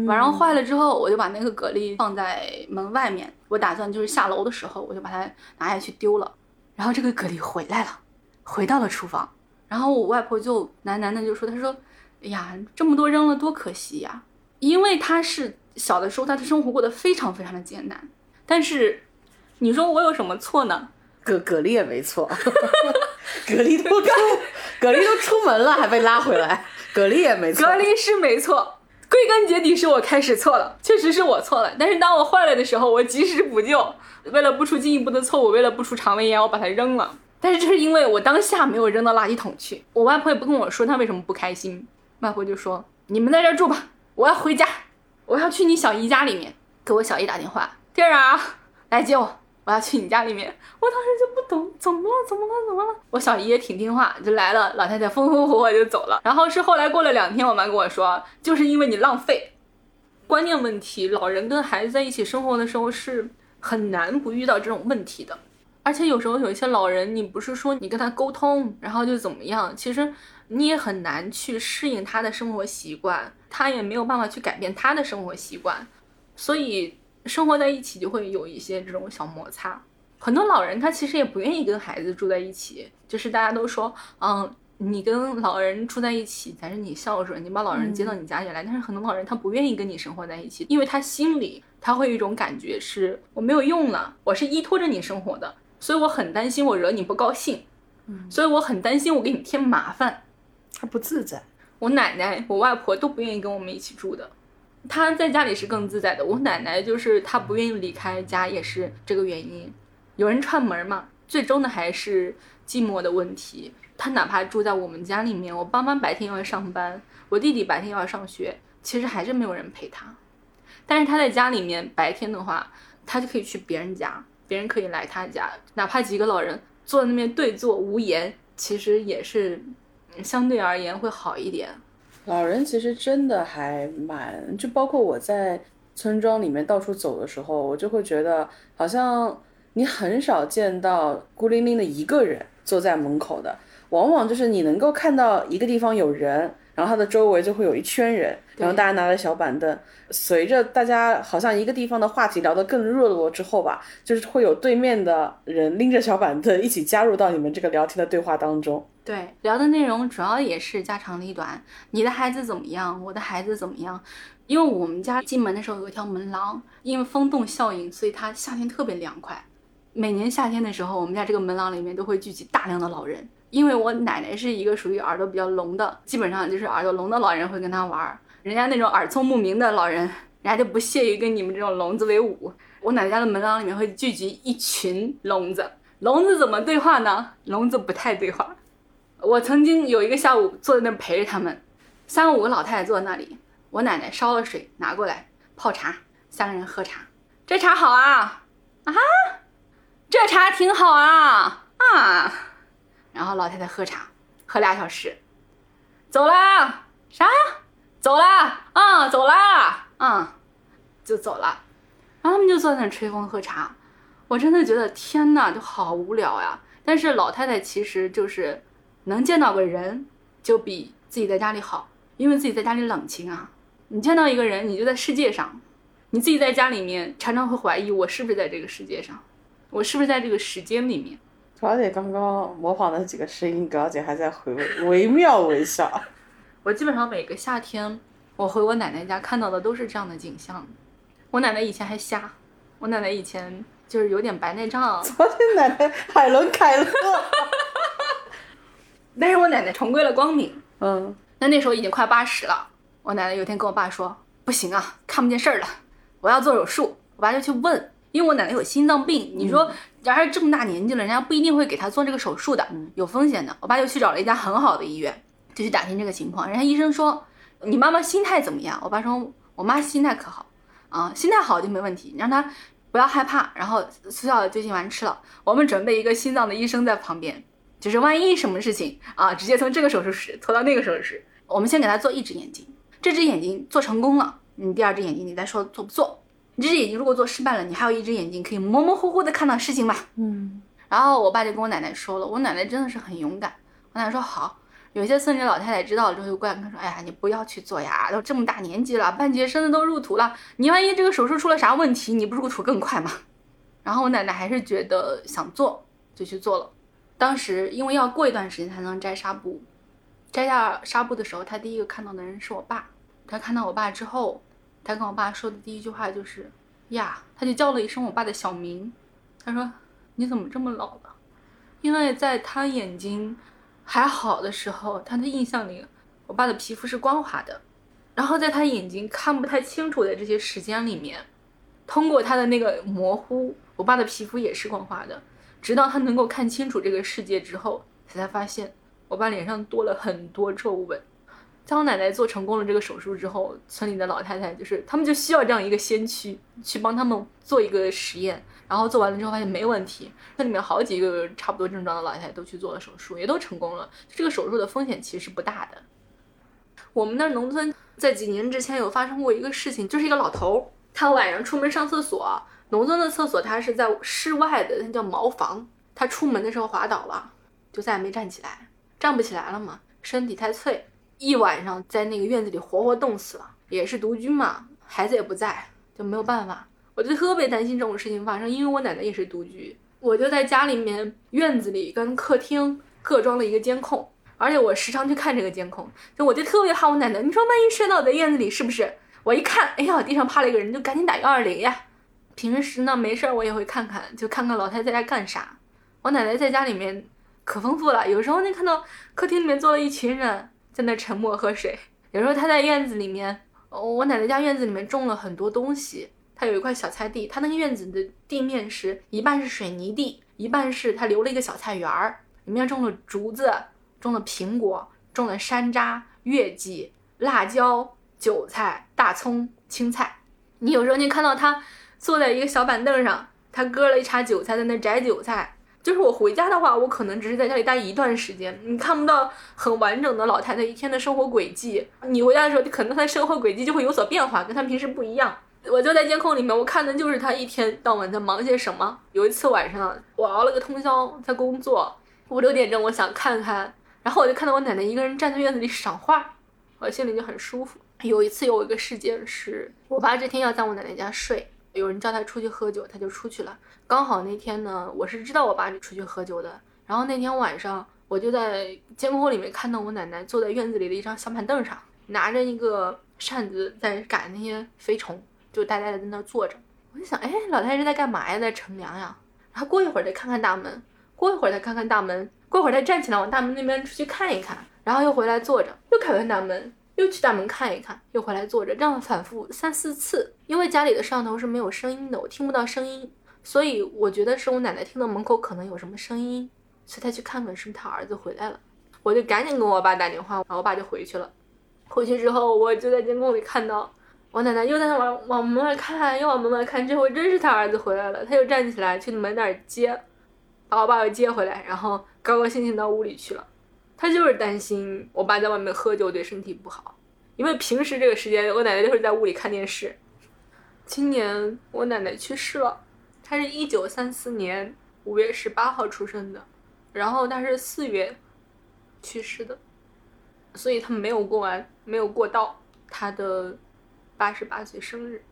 晚上坏了之后，我就把那个蛤蜊放在门外面，我打算就是下楼的时候，我就把它拿下去丢了。然后这个蛤蜊回来了，回到了厨房，然后我外婆就喃喃的就说：“她说，哎呀，这么多扔了多可惜呀！因为他是小的时候，他的生活过得非常非常的艰难。但是，你说我有什么错呢？蛤蛤蜊也没错，蛤蜊都出蛤蜊都出门了，还被拉回来，蛤蜊也没错。隔离是没错，归根结底是我开始错了，确实是我错了。但是当我坏了的时候，我及时补救，为了不出进一步的错误，为了不出肠胃炎，我把它扔了。但是这是因为我当下没有扔到垃圾桶去。我外婆也不跟我说她为什么不开心，外婆就说：“你们在这住吧，我要回家，我要去你小姨家里面。”给我小姨打电话，弟儿啊，来接我。我要去你家里面，我当时就不懂怎么了，怎么了，怎么了？我小姨也挺听话，就来了。老太太风风火火就走了。然后是后来过了两天，我妈跟我说，就是因为你浪费。观念问题，老人跟孩子在一起生活的时候是很难不遇到这种问题的。而且有时候有一些老人，你不是说你跟他沟通，然后就怎么样，其实你也很难去适应他的生活习惯，他也没有办法去改变他的生活习惯，所以。生活在一起就会有一些这种小摩擦，很多老人他其实也不愿意跟孩子住在一起，就是大家都说，嗯，你跟老人住在一起才是你孝顺，你把老人接到你家里来。但是很多老人他不愿意跟你生活在一起，因为他心里他会有一种感觉是我没有用了，我是依托着你生活的，所以我很担心我惹你不高兴，嗯，所以我很担心我给你添麻烦，他不自在。我奶奶、我外婆都不愿意跟我们一起住的。他在家里是更自在的，我奶奶就是她不愿意离开家，也是这个原因。有人串门嘛，最终的还是寂寞的问题。他哪怕住在我们家里面，我爸妈白天要上班，我弟弟白天要上学，其实还是没有人陪他。但是他在家里面，白天的话，他就可以去别人家，别人可以来他家，哪怕几个老人坐在那边对坐无言，其实也是相对而言会好一点。老人其实真的还蛮，就包括我在村庄里面到处走的时候，我就会觉得好像你很少见到孤零零的一个人坐在门口的，往往就是你能够看到一个地方有人，然后他的周围就会有一圈人，然后大家拿着小板凳，随着大家好像一个地方的话题聊得更热络之后吧，就是会有对面的人拎着小板凳一起加入到你们这个聊天的对话当中。对，聊的内容主要也是家长里短，你的孩子怎么样，我的孩子怎么样？因为我们家进门的时候有一条门廊，因为风洞效应，所以它夏天特别凉快。每年夏天的时候，我们家这个门廊里面都会聚集大量的老人，因为我奶奶是一个属于耳朵比较聋的，基本上就是耳朵聋的老人会跟她玩儿，人家那种耳聪目明的老人，人家就不屑于跟你们这种聋子为伍。我奶奶家的门廊里面会聚集一群聋子，聋子怎么对话呢？聋子不太对话。我曾经有一个下午坐在那陪着他们，三五个老太太坐在那里，我奶奶烧了水拿过来泡茶，三个人喝茶。这茶好啊啊，这茶挺好啊啊。然后老太太喝茶，喝俩小时，走啦？啥呀？走啦？啊，走啦？嗯，就走了。然后他们就坐在那吹风喝茶，我真的觉得天呐，就好无聊呀。但是老太太其实就是。能见到个人，就比自己在家里好，因为自己在家里冷清啊。你见到一个人，你就在世界上；你自己在家里面，常常会怀疑我是不是在这个世界上，我是不是在这个时间里面。葛小姐刚刚模仿的几个声音，葛小姐还在回味，惟妙惟肖。我基本上每个夏天，我回我奶奶家看到的都是这样的景象。我奶奶以前还瞎，我奶奶以前就是有点白内障。昨天奶奶海伦凯勒。但是我奶奶重归了光明。嗯，那那时候已经快八十了。我奶奶有天跟我爸说：“不行啊，看不见事儿了，我要做手术。我爸就去问，因为我奶奶有心脏病，你说，然而这么大年纪了，人家不一定会给她做这个手术的，有风险的。我爸就去找了一家很好的医院，就去打听这个情况。人家医生说，你妈妈心态怎么样？我爸说，我妈心态可好啊，心态好就没问题，你让她不要害怕。然后速效救心丸吃了，我们准备一个心脏的医生在旁边，就是万一什么事情啊，直接从这个手术室拖到那个手术室。我们先给她做一只眼睛，这只眼睛做成功了，你第二只眼睛你再说做不做？你这只眼睛如果做失败了，你还有一只眼睛可以模模糊糊的看到事情吧？嗯，然后我爸就跟我奶奶说了，我奶奶真的是很勇敢。我奶奶说好，有些村里老太太知道了之后就过来跟她说，哎呀，你不要去做呀，都这么大年纪了，半截身子都入土了，你万一这个手术出了啥问题，你不入土更快吗？然后我奶奶还是觉得想做，就去做了。当时因为要过一段时间才能摘纱布，摘下纱布的时候，她第一个看到的人是我爸。她看到我爸之后。他跟我爸说的第一句话就是呀，他就叫了一声我爸的小名。他说：“你怎么这么老了？”因为在他眼睛还好的时候，他的印象里，我爸的皮肤是光滑的。然后在他眼睛看不太清楚的这些时间里面，通过他的那个模糊，我爸的皮肤也是光滑的。直到他能够看清楚这个世界之后，他才发现我爸脸上多了很多皱纹。在我奶奶做成功了这个手术之后，村里的老太太就是他们就需要这样一个先驱去帮他们做一个实验，然后做完了之后发现没问题，那里面好几个差不多症状的老太太都去做了手术，也都成功了。这个手术的风险其实不大的。我们那农村在几年之前有发生过一个事情，就是一个老头，他晚上出门上厕所，农村的厕所他是在室外的，那叫茅房，他出门的时候滑倒了，就再也没站起来，站不起来了嘛，身体太脆。一晚上在那个院子里活活冻死了，也是独居嘛，孩子也不在，就没有办法。我就特别担心这种事情发生，因为我奶奶也是独居，我就在家里面院子里跟客厅各装了一个监控，而且我时常去看这个监控，就我就特别怕我奶奶。你说万一摔倒在院子里是不是？我一看，哎呀，地上趴了一个人，就赶紧打幺二零呀。平时呢没事儿我也会看看，就看看老太太在家干啥。我奶奶在家里面可丰富了，有时候你看到客厅里面坐了一群人。在那沉默喝水。有时候他在院子里面，我奶奶家院子里面种了很多东西。他有一块小菜地，他那个院子的地面是一半是水泥地，一半是他留了一个小菜园儿，里面种了竹子，种了苹果，种了山楂、月季、辣椒、韭菜、大葱、青菜。你有时候你看到他坐在一个小板凳上，他割了一茬韭菜在那摘韭菜。就是我回家的话，我可能只是在家里待一段时间，你看不到很完整的老太太一天的生活轨迹。你回家的时候，可能她的生活轨迹就会有所变化，跟她平时不一样。我就在监控里面，我看的就是她一天到晚在忙些什么。有一次晚上，我熬了个通宵在工作，五六点钟我想看看，然后我就看到我奶奶一个人站在院子里赏花，我心里就很舒服。有一次有一个事件是，我爸这天要在我奶奶家睡。有人叫他出去喝酒，他就出去了。刚好那天呢，我是知道我爸出去喝酒的。然后那天晚上，我就在监控里面看到我奶奶坐在院子里的一张小板凳上，拿着一个扇子在赶那些飞虫，就呆呆的在那坐着。我就想，哎，老太太在干嘛呀？在乘凉呀。然后过一会儿再看看大门，过一会儿再看看大门，过一会儿再站起来往大门那边出去看一看，然后又回来坐着，又看看大门。又去大门看一看，又回来坐着，这样反复三四次。因为家里的摄像头是没有声音的，我听不到声音，所以我觉得是我奶奶听到门口可能有什么声音，所以她去看看是不是她儿子回来了。我就赶紧跟我爸打电话，然后我爸就回去了。回去之后，我就在监控里看到我奶奶又在那往往门外看，又往门外看。这回真是他儿子回来了，他又站起来去门那儿接，把我爸又接回来，然后高高兴兴到屋里去了。他就是担心我爸在外面喝酒对身体不好，因为平时这个时间我奶奶就是在屋里看电视。今年我奶奶去世了，她是一九三四年五月十八号出生的，然后她是四月去世的，所以她没有过完，没有过到她的八十八岁生日。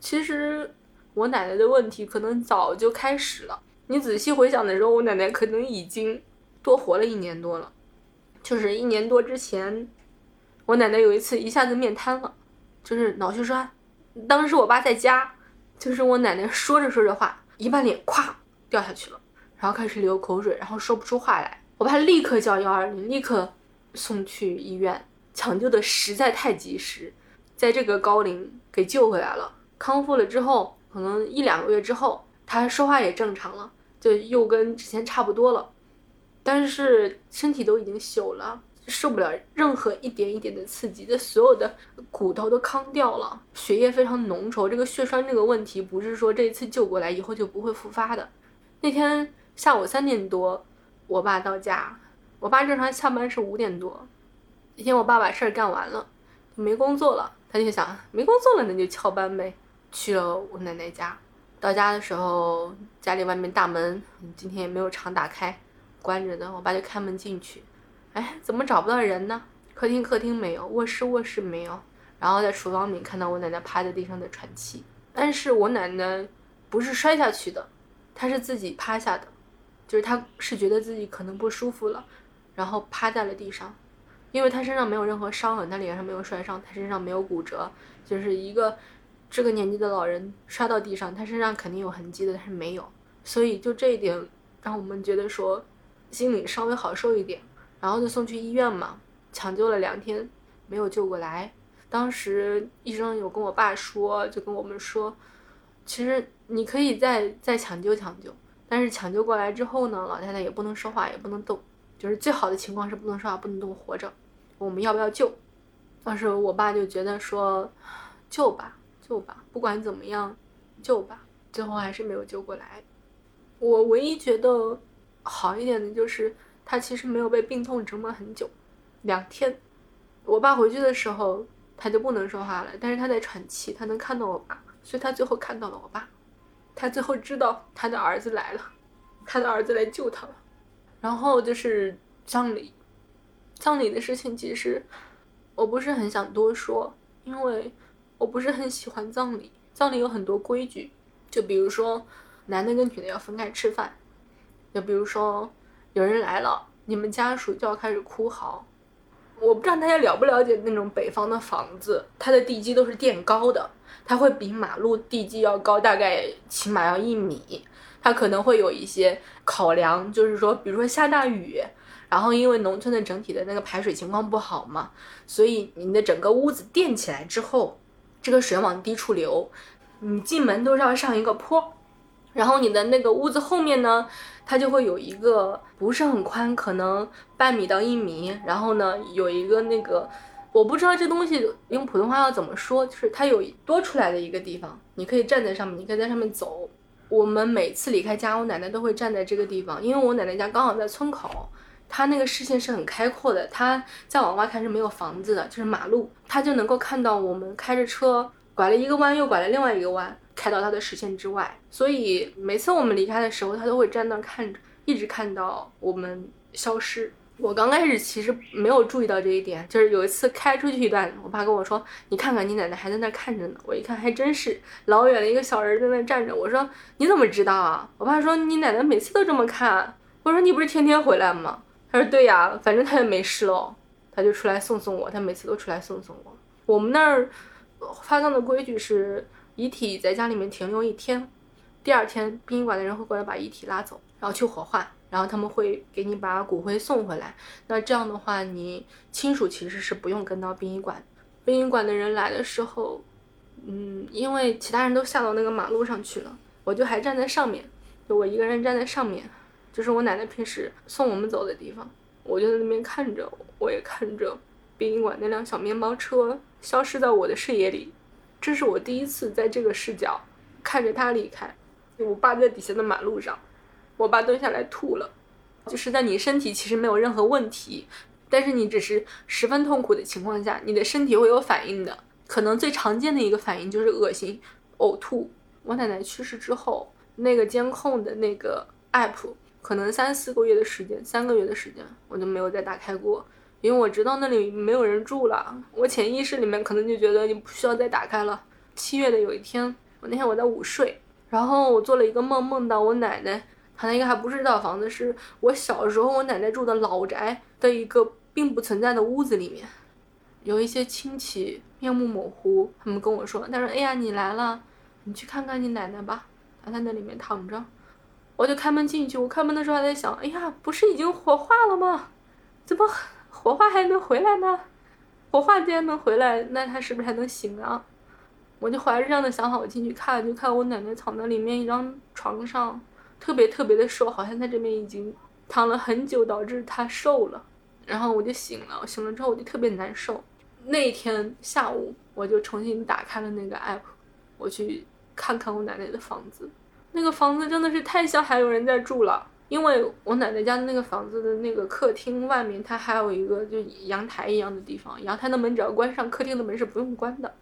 其实我奶奶的问题可能早就开始了，你仔细回想的时候，我奶奶可能已经。多活了一年多了，就是一年多之前，我奶奶有一次一下子面瘫了，就是脑血栓。当时我爸在家，就是我奶奶说着说着话，一半脸咵掉下去了，然后开始流口水，然后说不出话来。我爸立刻叫幺二零，立刻送去医院抢救的实在太及时，在这个高龄给救回来了。康复了之后，可能一两个月之后，他说话也正常了，就又跟之前差不多了。但是身体都已经朽了，受不了任何一点一点的刺激，这所有的骨头都康掉了，血液非常浓稠。这个血栓这个问题不是说这一次救过来以后就不会复发的。那天下午三点多，我爸到家，我爸正常下班是五点多。那天我爸把事儿干完了，没工作了，他就想没工作了那就翘班呗。去了我奶奶家，到家的时候，家里外面大门今天也没有常打开，关着的。我爸就开门进去，哎，怎么找不到人呢？客厅客厅没有，卧室卧室没有，然后在厨房里看到我奶奶趴在地上的喘气。但是我奶奶不是摔下去的，她是自己趴下的，就是她是觉得自己可能不舒服了，然后趴在了地上，因为她身上没有任何伤痕，她脸上没有摔伤，她身上没有骨折，就是一个。这个年纪的老人摔到地上，她身上肯定有痕迹的，但是没有，所以就这一点让我们觉得说心里稍微好受一点。然后就送去医院嘛，抢救了两天没有救过来。当时医生有跟我爸说，就跟我们说，其实你可以再再抢救抢救，但是抢救过来之后呢，老太太也不能说话，也不能动，就是最好的情况是不能说话、不能动，活着。我们要不要救？当时我爸就觉得说救吧。救吧，不管怎么样，救吧。最后还是没有救过来。我唯一觉得好一点的就是他其实没有被病痛折磨很久，两天。我爸回去的时候他就不能说话了，但是他在喘气，他能看到我爸，所以他最后看到了我爸。他最后知道他的儿子来了，他的儿子来救他了。然后就是葬礼，葬礼的事情其实我不是很想多说，因为。我不是很喜欢葬礼，葬礼有很多规矩，就比如说男的跟女的要分开吃饭，就比如说有人来了，你们家属就要开始哭嚎。我不知道大家了不了解那种北方的房子，它的地基都是垫高的，它会比马路地基要高，大概起码要一米。它可能会有一些考量，就是说，比如说下大雨，然后因为农村的整体的那个排水情况不好嘛，所以你的整个屋子垫起来之后。这个水往低处流，你进门都是要上一个坡，然后你的那个屋子后面呢，它就会有一个不是很宽，可能半米到一米，然后呢有一个那个，我不知道这东西用普通话要怎么说，就是它有多出来的一个地方，你可以站在上面，你可以在上面走。我们每次离开家，我奶奶都会站在这个地方，因为我奶奶家刚好在村口。他那个视线是很开阔的，他再往外看是没有房子的，就是马路，他就能够看到我们开着车拐了一个弯，又拐了另外一个弯，开到他的视线之外。所以每次我们离开的时候，他都会站那看着，一直看到我们消失。我刚开始其实没有注意到这一点，就是有一次开出去一段，我爸跟我说：“你看看，你奶奶还在那看着呢。”我一看，还真是老远的一个小人在那站着。我说：“你怎么知道啊？”我爸说：“你奶奶每次都这么看。”我说：“你不是天天回来吗？”他说：“对呀，反正他也没事喽，他就出来送送我。他每次都出来送送我。我们那儿发葬的规矩是，遗体在家里面停留一天，第二天殡仪馆的人会过来把遗体拉走，然后去火化，然后他们会给你把骨灰送回来。那这样的话，你亲属其实是不用跟到殡仪馆。殡仪馆的人来的时候，嗯，因为其他人都下到那个马路上去了，我就还站在上面，就我一个人站在上面。”就是我奶奶平时送我们走的地方，我就在那边看着，我也看着殡仪馆那辆小面包车消失在我的视野里。这是我第一次在这个视角看着他离开。我爸在底下的马路上，我爸蹲下来吐了。就是在你身体其实没有任何问题，但是你只是十分痛苦的情况下，你的身体会有反应的。可能最常见的一个反应就是恶心、呕吐。我奶奶去世之后，那个监控的那个 app。可能三四个月的时间，三个月的时间，我就没有再打开过，因为我知道那里没有人住了。我潜意识里面可能就觉得你不需要再打开了。七月的有一天，我那天我在午睡，然后我做了一个梦，梦到我奶奶，躺在一个还不是老房子，是我小时候我奶奶住的老宅的一个并不存在的屋子里面，有一些亲戚面目模糊，他们跟我说，他说：“哎呀，你来了，你去看看你奶奶吧，她在那里面躺着。”我就开门进去，我开门的时候还在想，哎呀，不是已经火化了吗？怎么火化还能回来呢？火化既然能回来，那他是不是还能行啊？我就怀着这样的想法，我进去看，就看我奶奶躺在里面一张床上，特别特别的瘦，好像在这边已经躺了很久，导致她瘦了。然后我就醒了，醒了之后我就特别难受。那天下午，我就重新打开了那个 app，我去看看我奶奶的房子。那个房子真的是太像还有人在住了，因为我奶奶家的那个房子的那个客厅外面，它还有一个就阳台一样的地方，阳台的门只要关上，客厅的门是不用关的。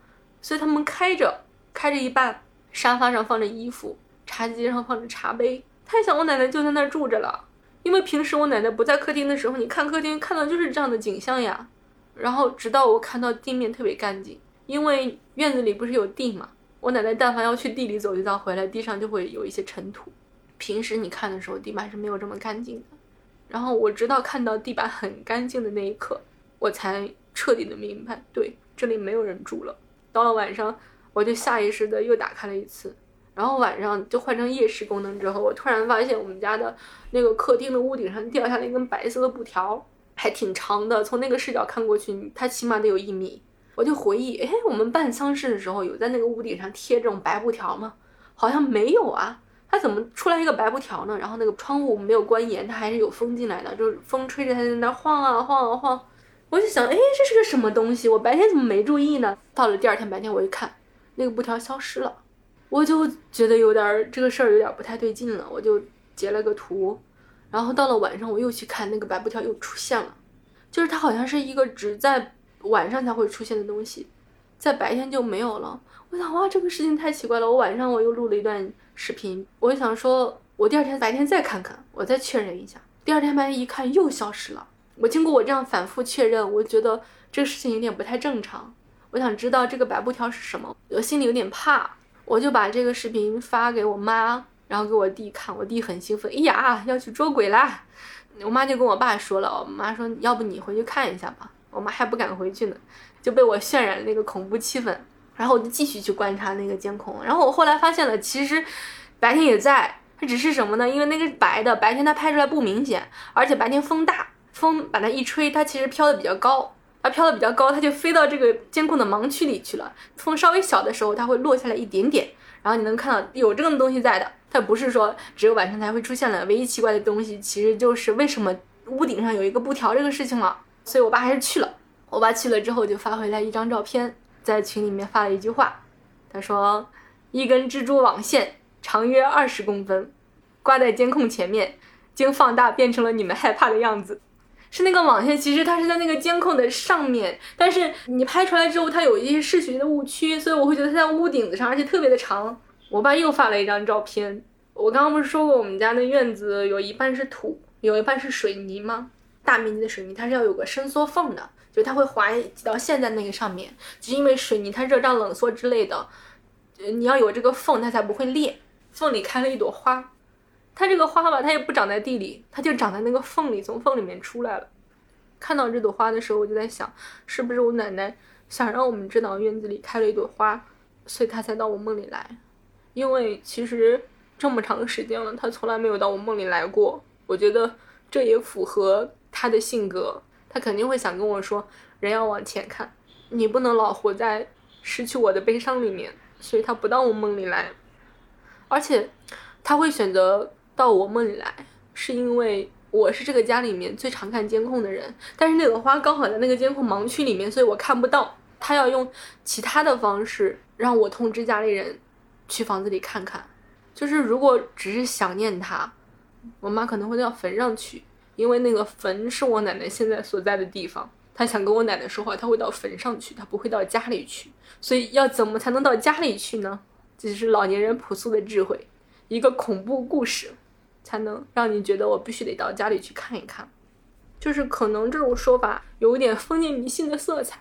所以他们开着，开着一半，沙发上放着衣服，茶几上放着茶杯。太想我奶奶就在那儿住着了，因为平时我奶奶不在客厅的时候，你看客厅看到就是这样的景象呀。然后直到我看到地面特别干净，因为院子里不是有地嘛，我奶奶但凡要去地里走一遭回来，地上就会有一些尘土。平时你看的时候，地板是没有这么干净的。然后我直到看到地板很干净的那一刻，我才彻底的明白，对，这里没有人住了。到了晚上，我就下意识的又打开了一次，然后晚上就换成夜视功能之后，我突然发现我们家的那个客厅的屋顶上掉下来一根白色的布条，还挺长的。从那个视角看过去，它起码得有一米。我就回忆，哎，我们办丧事的时候有在那个屋顶上贴这种白布条吗？好像没有啊。它怎么出来一个白布条呢？然后那个窗户没有关严，它还是有风进来的，就是风吹着它在那晃啊晃啊晃。我就想，哎，这是个什么东西？我白天怎么没注意呢？到了第二天白天，我一看，那个布条消失了，我就觉得有点这个事儿有点不太对劲了，我就截了个图，然后到了晚上我又去看，那个白布条又出现了，就是它好像是一个只在晚上才会出现的东西，在白天就没有了。我想，哇，这个事情太奇怪了。我晚上我又录了一段视频，我想说，我第二天白天再看看，我再确认一下。第二天白天一看，又消失了。我经过我这样反复确认，我觉得这个事情有点不太正常。我想知道这个白布条是什么，我心里有点怕，我就把这个视频发给我妈，然后给我弟看。我弟很兴奋，哎呀，要去捉鬼啦！我妈就跟我爸说了，我妈说要不你回去看一下吧。我妈还不敢回去呢，就被我渲染那个恐怖气氛。然后我就继续去观察那个监控，然后我后来发现了，其实白天也在，它只是什么呢？因为那个白的白天它拍出来不明显，而且白天风大。风把它一吹，它其实飘的比较高，它飘的比较高，它就飞到这个监控的盲区里去了。风稍微小的时候，它会落下来一点点，然后你能看到有这个东西在的。它不是说只有晚上才会出现的。唯一奇怪的东西，其实就是为什么屋顶上有一个布条这个事情了。所以我爸还是去了。我爸去了之后，就发回来一张照片，在群里面发了一句话，他说：“一根蜘蛛网线，长约二十公分，挂在监控前面，经放大变成了你们害怕的样子。”是那个网线，其实它是在那个监控的上面，但是你拍出来之后，它有一些视觉的误区，所以我会觉得它在屋顶子上，而且特别的长。我爸又发了一张照片，我刚刚不是说过我们家的院子有一半是土，有一半是水泥吗？大面积的水泥，它是要有个伸缩缝的，就它会划几道线在那个上面，就是因为水泥它热胀冷缩之类的，你要有这个缝，它才不会裂。缝里开了一朵花。它这个花吧，它也不长在地里，它就长在那个缝里，从缝里面出来了。看到这朵花的时候，我就在想，是不是我奶奶想让我们知道院子里开了一朵花，所以她才到我梦里来。因为其实这么长时间了，她从来没有到我梦里来过。我觉得这也符合她的性格，他肯定会想跟我说，人要往前看，你不能老活在失去我的悲伤里面。所以他不到我梦里来，而且他会选择。到我梦里来，是因为我是这个家里面最常看监控的人，但是那朵花刚好在那个监控盲区里面，所以我看不到。他要用其他的方式让我通知家里人去房子里看看。就是如果只是想念他，我妈可能会到坟上去，因为那个坟是我奶奶现在所在的地方。她想跟我奶奶说话，她会到坟上去，她不会到家里去。所以要怎么才能到家里去呢？这就是老年人朴素的智慧，一个恐怖故事。才能让你觉得我必须得到家里去看一看，就是可能这种说法有一点封建迷信的色彩，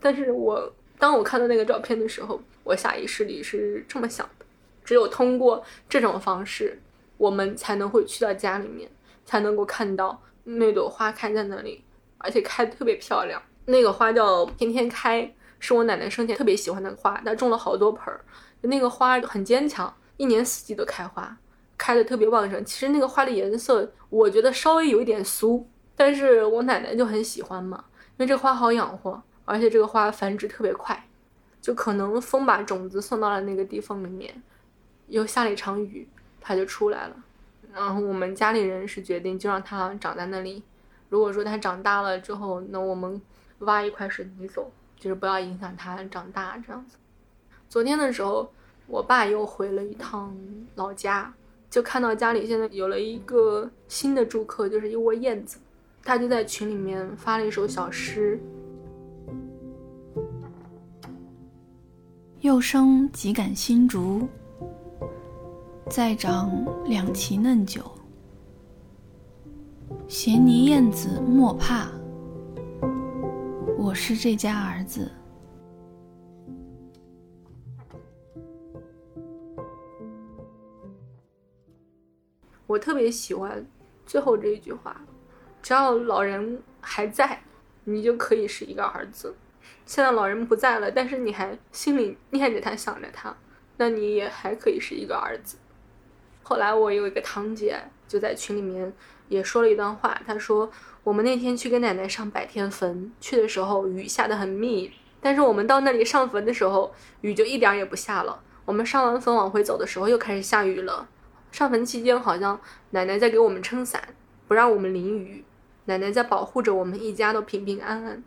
但是我当我看到那个照片的时候，我下意识里是这么想的：只有通过这种方式，我们才能会去到家里面，才能够看到那朵花开在那里，而且开的特别漂亮。那个花叫天天开，是我奶奶生前特别喜欢的花，她种了好多盆儿，那个花很坚强，一年四季都开花。开的特别旺盛，其实那个花的颜色，我觉得稍微有一点俗，但是我奶奶就很喜欢嘛，因为这花好养活，而且这个花繁殖特别快，就可能风把种子送到了那个地方里面，又下了一场雨，它就出来了。然后我们家里人是决定就让它长在那里。如果说它长大了之后，那我们挖一块水泥走，就是不要影响它长大这样子。昨天的时候，我爸又回了一趟老家，就看到家里现在有了一个新的住客，就是一窝燕子。他就在群里面发了一首小诗。又生几杆新竹，再长两旗嫩酒。衔泥燕子莫怕，我是这家儿子。我特别喜欢最后这一句话：只要老人还在，你就可以是一个儿子。现在老人不在了，但是你还心里念着他，想着他，那你也还可以是一个儿子。后来我有一个堂姐就在群里面也说了一段话，她说：“我们那天去跟奶奶上百天坟，去的时候雨下得很密，但是我们到那里上坟的时候，雨就一点也不下了。我们上完坟往回走的时候，又开始下雨了。上坟期间，好像奶奶在给我们撑伞，不让我们淋雨，奶奶在保护着我们一家都平平安安。”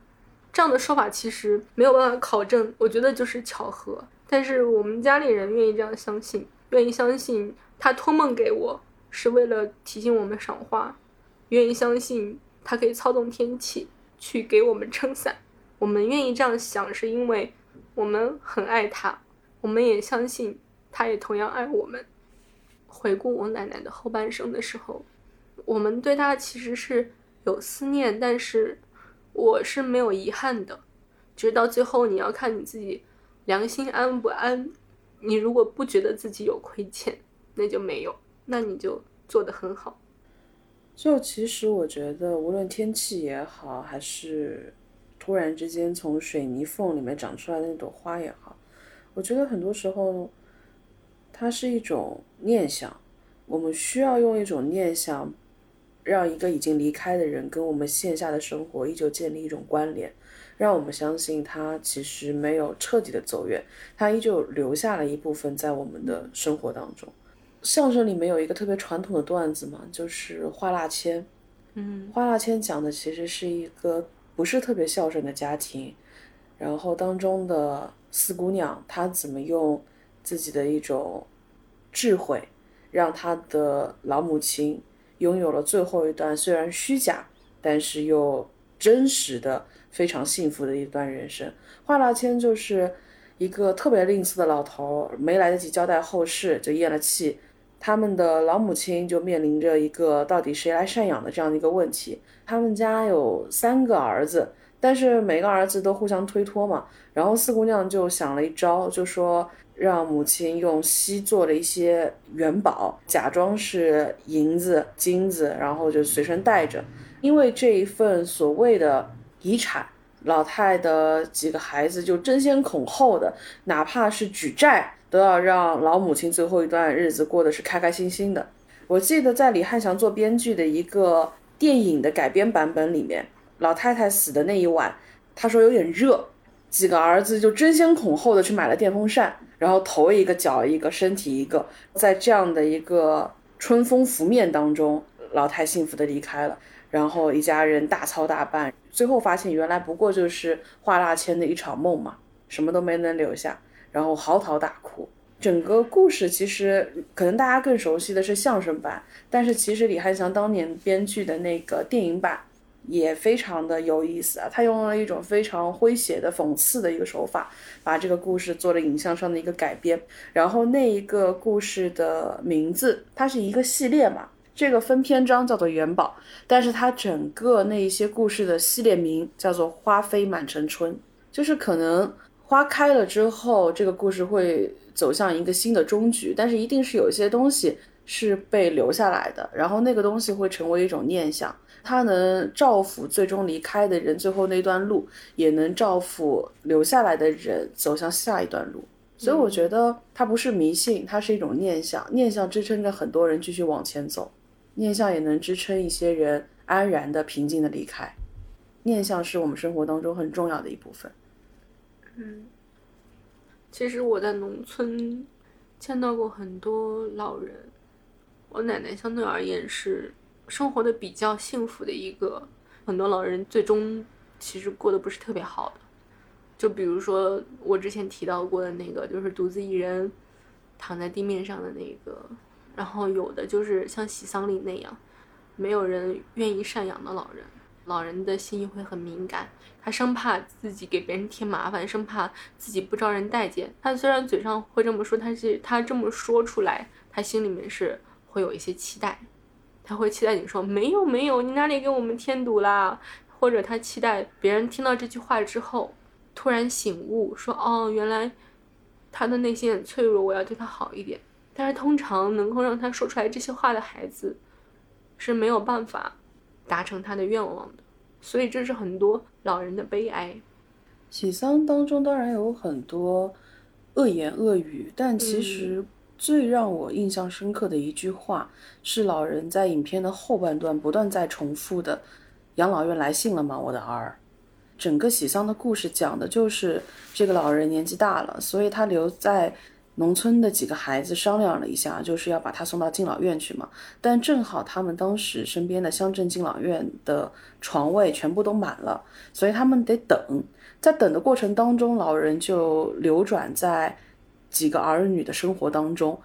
这样的说法其实没有办法考证，我觉得就是巧合。但是我们家里人愿意这样相信，愿意相信他托梦给我是为了提醒我们赏花，愿意相信他可以操纵天气去给我们撑伞。我们愿意这样想，是因为我们很爱他，我们也相信他也同样爱我们。回顾我奶奶的后半生的时候，我们对她其实是有思念，但是。我是没有遗憾的，直到最后你要看你自己良心安不安。你如果不觉得自己有亏欠，那就没有，那你就做得很好。就其实我觉得，无论天气也好，还是突然之间从水泥缝里面长出来的那朵花也好，我觉得很多时候它是一种念想，我们需要用一种念想。让一个已经离开的人跟我们线下的生活依旧建立一种关联，让我们相信他其实没有彻底的走远，他依旧留下了一部分在我们的生活当中。相声里面有一个特别传统的段子嘛，就是花蜡签。嗯，花蜡签讲的其实是一个不是特别孝顺的家庭，然后当中的四姑娘她怎么用自己的一种智慧，让她的老母亲。拥有了最后一段虽然虚假，但是又真实的非常幸福的一段人生。华大千就是一个特别吝啬的老头，没来得及交代后事就咽了气。他们的老母亲就面临着一个到底谁来赡养的这样的一个问题。他们家有三个儿子，但是每个儿子都互相推脱嘛。然后四姑娘就想了一招，就说。让母亲用锡做了一些元宝，假装是银子、金子，然后就随身带着。因为这一份所谓的遗产，老太的几个孩子就争先恐后的，哪怕是举债，都要让老母亲最后一段日子过得是开开心心的。我记得在李汉祥做编剧的一个电影的改编版本里面，老太太死的那一晚，他说有点热，几个儿子就争先恐后的去买了电风扇。然后头一个脚一个身体一个，在这样的一个春风拂面当中，老太幸福的离开了。然后一家人大操大办，最后发现原来不过就是画蜡签的一场梦嘛，什么都没能留下，然后嚎啕大哭。整个故事其实可能大家更熟悉的是相声版，但是其实李汉祥当年编剧的那个电影版。也非常的有意思啊，他用了一种非常诙谐的讽刺的一个手法，把这个故事做了影像上的一个改编。然后那一个故事的名字，它是一个系列嘛，这个分篇章叫做元宝，但是它整个那一些故事的系列名叫做花飞满城春，就是可能花开了之后，这个故事会走向一个新的终局，但是一定是有一些东西是被留下来的，然后那个东西会成为一种念想。它能照拂最终离开的人最后那段路，也能照拂留下来的人走向下一段路。所以我觉得它不是迷信，它是一种念想。念想支撑着很多人继续往前走，念想也能支撑一些人安然的、平静的离开。念想是我们生活当中很重要的一部分。嗯，其实我在农村见到过很多老人，我奶奶相对而言是生活的比较幸福的一个，很多老人最终其实过得不是特别好的，就比如说我之前提到过的那个，就是独自一人躺在地面上的那个，然后有的就是像喜丧里那样，没有人愿意赡养的老人。老人的心意会很敏感，他生怕自己给别人添麻烦，生怕自己不招人待见。他虽然嘴上会这么说，但是他这么说出来，他心里面是会有一些期待，他会期待你说没有没有，你哪里给我们添堵啦？或者他期待别人听到这句话之后，突然醒悟，说哦，原来他的内心很脆弱，我要对他好一点。但是通常能够让他说出来这些话的孩子，是没有办法。达成他的愿望的，所以这是很多老人的悲哀。喜丧当中当然有很多恶言恶语，但其实最让我印象深刻的一句话是老人在影片的后半段不断在重复的：“养老院来信了吗，我的儿？”整个喜丧的故事讲的就是这个老人年纪大了，所以他留在。农村的几个孩子商量了一下，就是要把他送到敬老院去嘛。但正好他们当时身边的乡镇敬老院的床位全部都满了，所以他们得等。在等的过程当中，老人就流转在几个儿女的生活当中，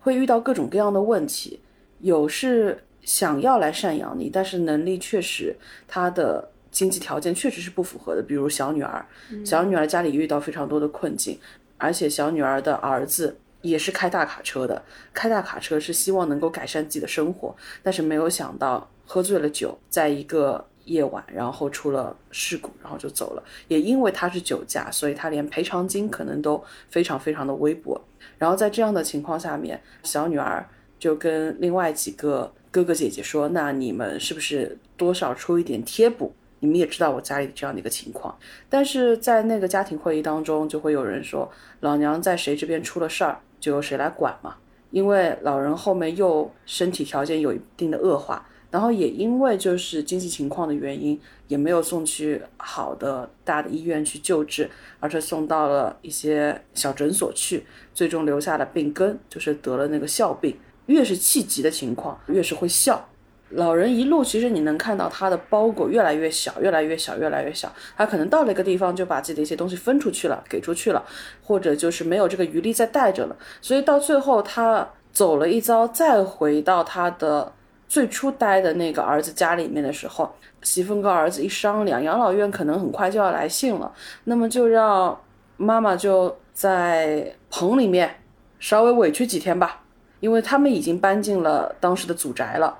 会遇到各种各样的问题。有是想要来赡养你，但是能力确实他的经济条件确实是不符合的。比如小女儿，小女儿家里遇到非常多的困境。而且小女儿的儿子也是开大卡车的，开大卡车是希望能够改善自己的生活，但是没有想到喝醉了酒，在一个夜晚，然后出了事故，然后就走了。也因为他是酒驾，所以他连赔偿金可能都非常非常的微薄。然后在这样的情况下面，小女儿就跟另外几个哥哥姐姐说：“那你们是不是多少出一点贴补？”你们也知道我家里这样的一个情况，但是在那个家庭会议当中，就会有人说老娘在谁这边出了事儿，就由谁来管嘛。因为老人后面又身体条件有一定的恶化，然后也因为就是经济情况的原因，也没有送去好的大的医院去救治，而是送到了一些小诊所去，最终留下了病根，就是得了那个笑病。越是气急的情况，越是会笑。老人一路，其实你能看到他的包裹越来越小，越来越小，越来越小。他可能到了一个地方，就把自己的一些东西分出去了，给出去了，或者就是没有这个余力再带着了。所以到最后，他走了一遭，再回到他的最初待的那个儿子家里面的时候，媳妇跟儿子一商量，养老院可能很快就要来信了，那么就让妈妈就在棚里面稍微委屈几天吧，因为他们已经搬进了当时的祖宅了。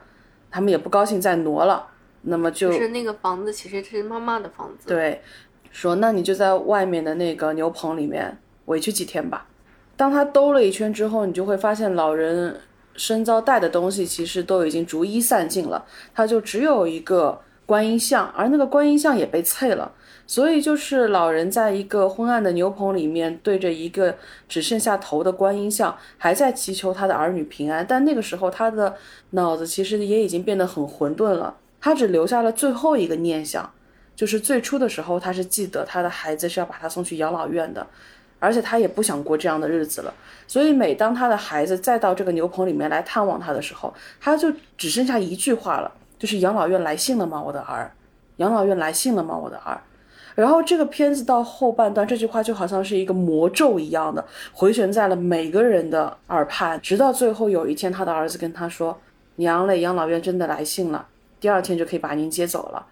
他们也不高兴再挪了，那么就是那个房子其实是妈妈的房子。对，说那你就在外面的那个牛棚里面委屈几天吧。当他兜了一圈之后，你就会发现老人身遭带的东西其实都已经逐一散尽了，他就只有一个观音像，而那个观音像也被碎了。所以就是老人在一个昏暗的牛棚里面，对着一个只剩下头的观音像，还在祈求他的儿女平安。但那个时候他的脑子其实也已经变得很混沌了，他只留下了最后一个念想，就是最初的时候他是记得他的孩子是要把他送去养老院的，而且他也不想过这样的日子了。所以每当他的孩子再到这个牛棚里面来探望他的时候，他就只剩下一句话了，就是养老院来信了吗，我的儿？养老院来信了吗，我的儿？然后这个片子到后半段，这句话就好像是一个魔咒一样的回旋在了每个人的耳畔，直到最后有一天，他的儿子跟他说：“娘嘞，养老院真的来信了，第二天就可以把您接走了。”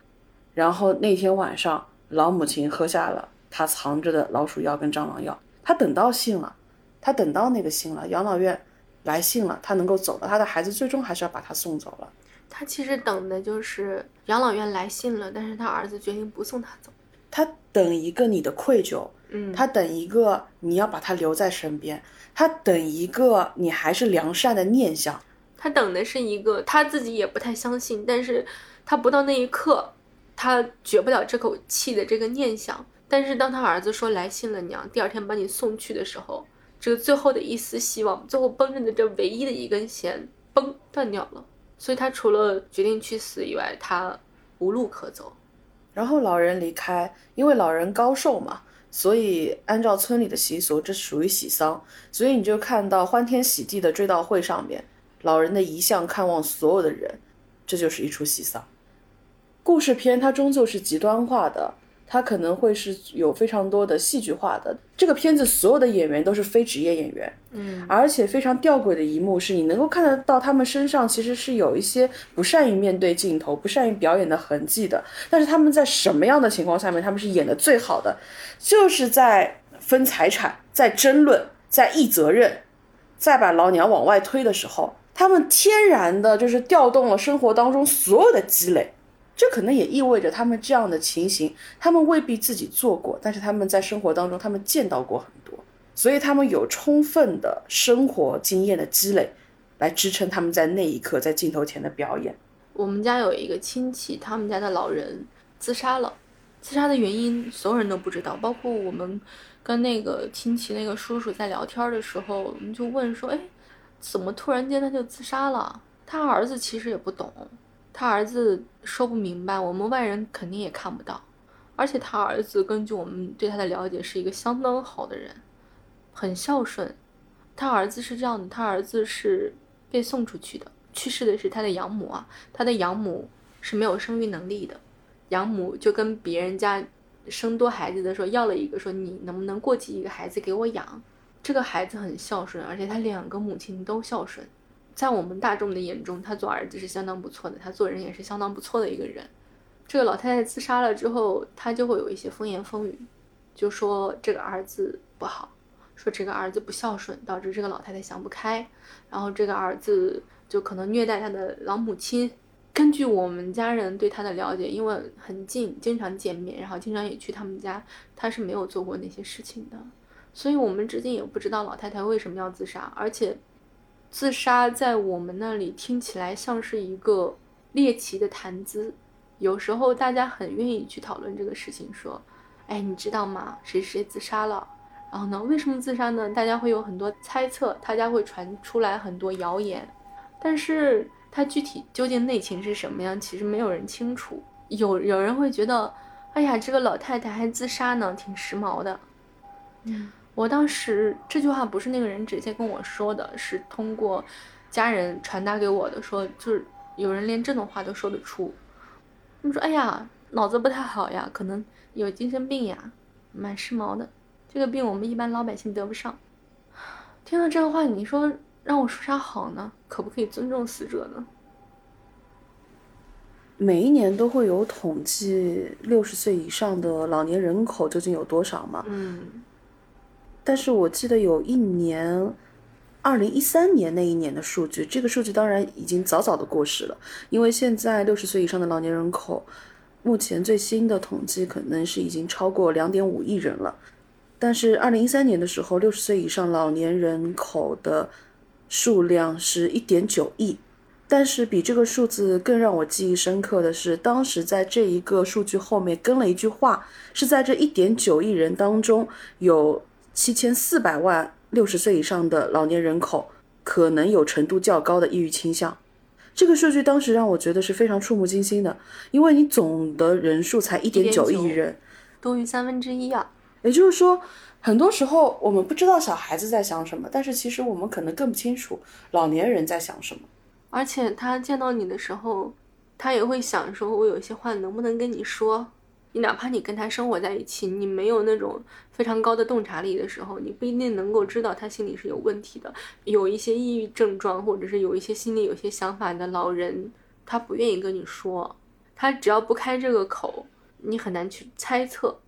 然后那天晚上，老母亲喝下了他藏着的老鼠药跟蟑螂药。他等到信了，他等到那个信了，养老院来信了，他能够走了。他的孩子最终还是要把他送走了。他其实等的就是养老院来信了，但是他儿子决定不送他走。他等一个你的愧疚，嗯，他等一个你要把他留在身边，他等一个你还是良善的念想，他等的是一个他自己也不太相信，但是他不到那一刻，他绝不了这口气的这个念想。但是当他儿子说来信了娘，第二天把你送去的时候，这个最后的一丝希望，最后绷着的这唯一的一根弦，崩断掉了。所以他除了决定去死以外，他无路可走。然后老人离开，因为老人高寿嘛，所以按照村里的习俗，这属于喜丧，所以你就看到欢天喜地的追悼会上面，老人的遗像看望所有的人，这就是一出喜丧。故事片它终究是极端化的，它可能会是有非常多的戏剧化的。这个片子所有的演员都是非职业演员，嗯，而且非常吊诡的一幕是你能够看得到他们身上其实是有一些不善于面对镜头、不善于表演的痕迹的。但是他们在什么样的情况下面他们是演的最好的？就是在分财产、在争论、在议责任、在把老娘往外推的时候，他们天然的就是调动了生活当中所有的积累。这可能也意味着他们这样的情形，他们未必自己做过，但是他们在生活当中，他们见到过很多，所以他们有充分的生活经验的积累，来支撑他们在那一刻在镜头前的表演。我们家有一个亲戚，他们家的老人自杀了，自杀的原因所有人都不知道，包括我们跟那个亲戚那个叔叔在聊天的时候，我们就问说，哎，怎么突然间他就自杀了？他儿子其实也不懂。他儿子说不明白，我们外人肯定也看不到。而且他儿子根据我们对他的了解，是一个相当好的人，很孝顺。他儿子是这样的，他儿子是被送出去的，去世的是他的养母啊。他的养母是没有生育能力的，养母就跟别人家生多孩子的时候要了一个，说你能不能过继一个孩子给我养？这个孩子很孝顺，而且他两个母亲都孝顺。在我们大众的眼中，他做儿子是相当不错的，他做人也是相当不错的一个人。这个老太太自杀了之后，他就会有一些风言风语，就说这个儿子不好，说这个儿子不孝顺，导致这个老太太想不开，然后这个儿子就可能虐待他的老母亲。根据我们家人对他的了解，因为很近，经常见面，然后经常也去他们家，他是没有做过那些事情的，所以我们至今也不知道老太太为什么要自杀，而且。自杀在我们那里听起来像是一个猎奇的谈资，有时候大家很愿意去讨论这个事情，说，哎，你知道吗？谁谁自杀了？然后呢，为什么自杀呢？大家会有很多猜测，大家会传出来很多谣言，但是它具体究竟内情是什么样，其实没有人清楚。有有人会觉得，哎呀，这个老太太还自杀呢，挺时髦的。嗯。我当时这句话不是那个人直接跟我说的，是通过家人传达给我的，说就是有人连这种话都说得出。他们说：“哎呀，脑子不太好呀，可能有精神病呀，蛮时髦的。这个病我们一般老百姓得不上。”听了这个话，你说让我说啥好呢？可不可以尊重死者呢？每一年都会有统计，六十岁以上的老年人口究竟有多少吗？嗯。但是我记得有一年，二零一三年那一年的数据，这个数据当然已经早早的过时了，因为现在六十岁以上的老年人口，目前最新的统计可能是已经超过两点五亿人了。但是二零一三年的时候，六十岁以上老年人口的数量是一点九亿。但是比这个数字更让我记忆深刻的是，当时在这一个数据后面跟了一句话，是在这一点九亿人当中有。七千四百万六十岁以上的老年人口可能有程度较高的抑郁倾向，这个数据当时让我觉得是非常触目惊心的，因为你总的人数才一点九亿人，多于三分之一啊。也就是说，很多时候我们不知道小孩子在想什么，但是其实我们可能更不清楚老年人在想什么。而且他见到你的时候，他也会想说：“我有一些话能不能跟你说？”你哪怕你跟他生活在一起，你没有那种非常高的洞察力的时候，你不一定能够知道他心里是有问题的。有一些抑郁症状，或者是有一些心里有些想法的老人，他不愿意跟你说，他只要不开这个口，你很难去猜测。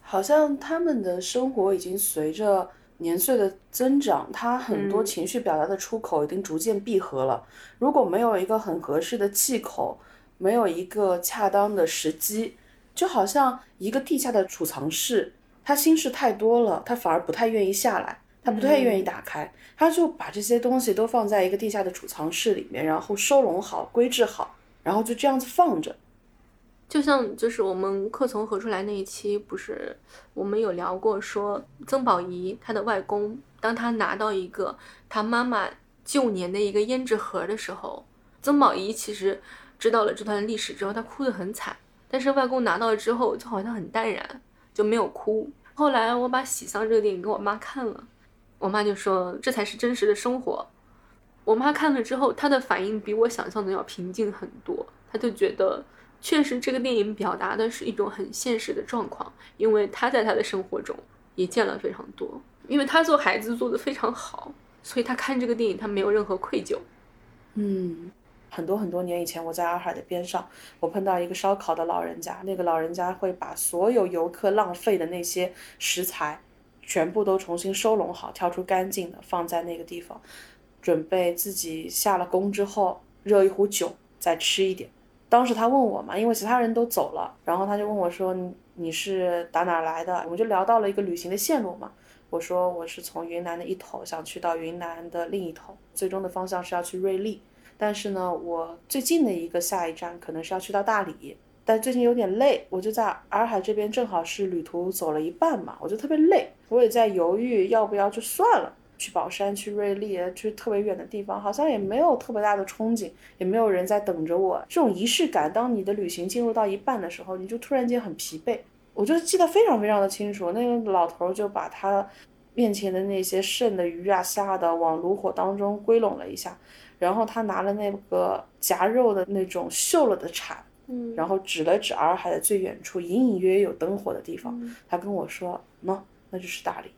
好像他们的生活已经随着年岁的增长，他很多情绪表达的出口已经逐渐闭合了。如果没有一个很合适的气口，没有一个恰当的时机。就好像一个地下的储藏室，他心事太多了，他反而不太愿意下来，他不太愿意打开，他就把这些东西都放在一个地下的储藏室里面，然后收拢好、归置好，然后就这样子放着。就像就是我们客从何处来那一期，不是我们有聊过，说曾宝仪她的外公，当他拿到一个他妈妈旧年的一个胭脂盒的时候，曾宝仪其实知道了这段历史之后，她哭得很惨。但是外公拿到了之后就好像很淡然，就没有哭。后来我把《喜丧》这个电影给我妈看了，我妈就说这才是真实的生活。我妈看了之后，她的反应比我想象的要平静很多。她就觉得，确实这个电影表达的是一种很现实的状况，因为她在她的生活中也见了非常多。因为她做孩子做得非常好，所以她看这个电影，她没有任何愧疚。嗯，很多很多年以前，我在洱海的边上，我碰到一个烧烤的老人家，那个老人家会把所有游客浪费的那些食材，全部都重新收拢好，挑出干净的放在那个地方。准备自己下了工之后热一壶酒再吃一点。当时他问我嘛，因为其他人都走了，然后他就问我说：“你是打哪来的？”我们就聊到了一个旅行的线路嘛。我说我是从云南的一头想去到云南的另一头，最终的方向是要去瑞丽。但是呢，我最近的一个下一站可能是要去到大理，但最近有点累，我就在洱海这边正好是旅途走了一半嘛，我就特别累，我也在犹豫要不要就算了。去宝山、去瑞丽、去特别远的地方，好像也没有特别大的憧憬，也没有人在等着我。这种仪式感，当你的旅行进入到一半的时候，你就突然间很疲惫。我就记得非常非常的清楚，那个老头就把他面前的那些剩的鱼啊、虾的往炉火当中归拢了一下，然后他拿了那个夹肉的那种锈了的铲，嗯，然后指了指洱海的最远处，隐隐约约有灯火的地方，他跟我说：“喏，那就是大理。”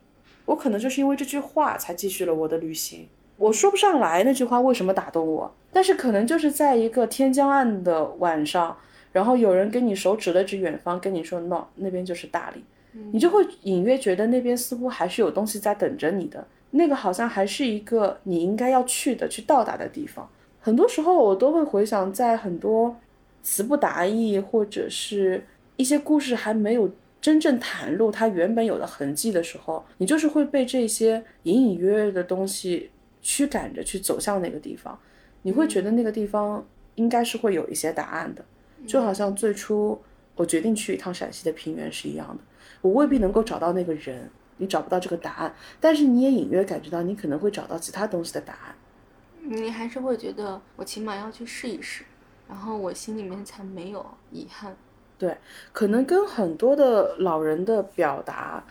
我可能就是因为这句话才继续了我的旅行。我说不上来那句话为什么打动我，但是可能就是在一个天将暗的晚上，然后有人跟你手指了指远方，跟你说 “no”，那边就是大理，你就会隐约觉得那边似乎还是有东西在等着你的。那个好像还是一个你应该要去的、去到达的地方。很多时候我都会回想，在很多词不达意或者是一些故事还没有。真正袒露它原本有的痕迹的时候，你就是会被这些隐隐约约的东西驱赶着去走向那个地方。你会觉得那个地方应该是会有一些答案的，就好像最初我决定去一趟陕西的平原是一样的。我未必能够找到那个人，你找不到这个答案，但是你也隐约感觉到你可能会找到其他东西的答案。你还是会觉得我起码要去试一试，然后我心里面才没有遗憾。对，可能跟很多的老人的表达，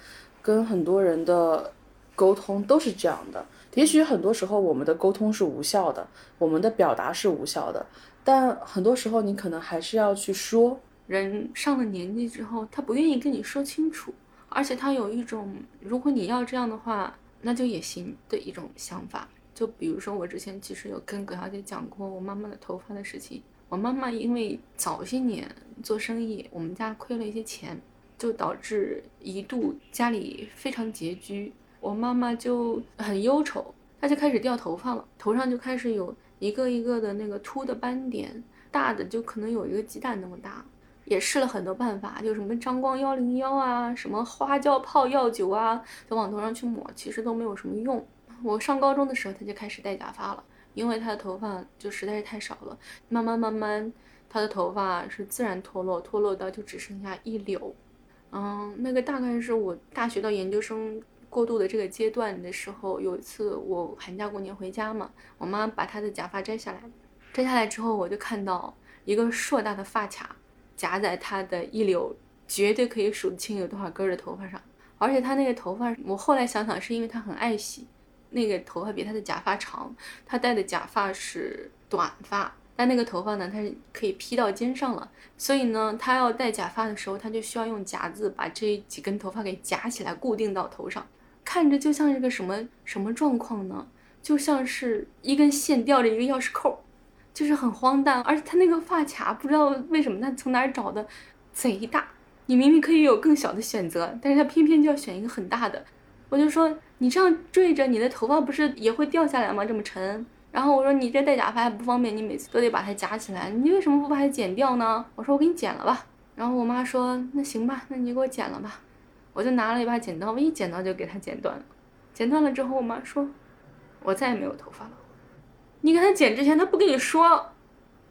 跟很多人的沟通都是这样的。也许很多时候我们的沟通是无效的，我们的表达是无效的，但很多时候你可能还是要去说。人上了年纪之后，他不愿意跟你说清楚，而且他有一种如果你要这样的话，那就也行的一种想法。就比如说我之前其实有跟葛小姐讲过我妈妈的头发的事情。我妈妈因为早些年做生意，我们家亏了一些钱，就导致一度家里非常拮据。我妈妈就很忧愁，她就开始掉头发了，头上就开始有一个一个的那个秃的斑点，大的就可能有一个鸡蛋那么大。也试了很多办法，就什么张光幺零幺啊，什么花椒泡药酒啊，都往头上去抹，其实都没有什么用。我上高中的时候，她就开始戴假发了。因为他的头发就实在是太少了，慢慢慢慢，他的头发是自然脱落，脱落到就只剩下一绺。嗯，那个大概是我大学到研究生过渡的这个阶段的时候，有一次我寒假过年回家嘛，我妈把她的假发摘下来，摘下来之后，我就看到一个硕大的发卡夹在她的一绺绝对可以数得清有多少根的头发上，而且她那个头发，我后来想想是因为她很爱惜。那个头发比他的假发长，他戴的假发是短发，但那个头发呢，它是可以披到肩上了。所以呢，他要戴假发的时候，他就需要用夹子把这几根头发给夹起来，固定到头上，看着就像是个什么什么状况呢？就像是一根线吊着一个钥匙扣，就是很荒诞。而且他那个发卡不知道为什么他从哪儿找的，贼大。你明明可以有更小的选择，但是他偏偏就要选一个很大的。我就说。你这样坠着，你的头发不是也会掉下来吗？这么沉。然后我说你这戴假发还不方便，你每次都得把它夹起来，你为什么不把它剪掉呢？我说我给你剪了吧。然后我妈说那行吧，那你给我剪了吧。我就拿了一把剪刀，我一剪刀就给它剪断了。剪断了之后，我妈说，我再也没有头发了。你给他剪之前，他不跟你说，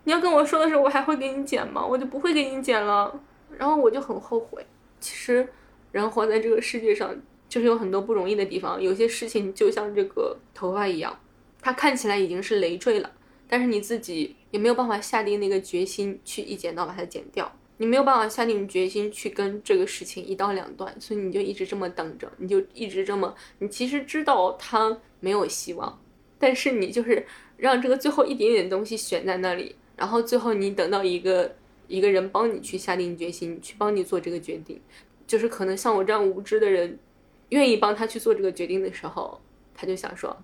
你要跟我说的时候，我还会给你剪吗？我就不会给你剪了。然后我就很后悔。其实，人活在这个世界上。就是有很多不容易的地方，有些事情就像这个头发一样，它看起来已经是累赘了，但是你自己也没有办法下定那个决心去一剪刀把它剪掉。你没有办法下定决心去跟这个事情一刀两断，所以你就一直这么等着，你就一直这么，你其实知道他没有希望，但是你就是让这个最后一点点东西悬在那里，然后最后你等到一个一个人帮你去下定决心，去帮你做这个决定，就是可能像我这样无知的人，愿意帮他去做这个决定的时候，他就想说，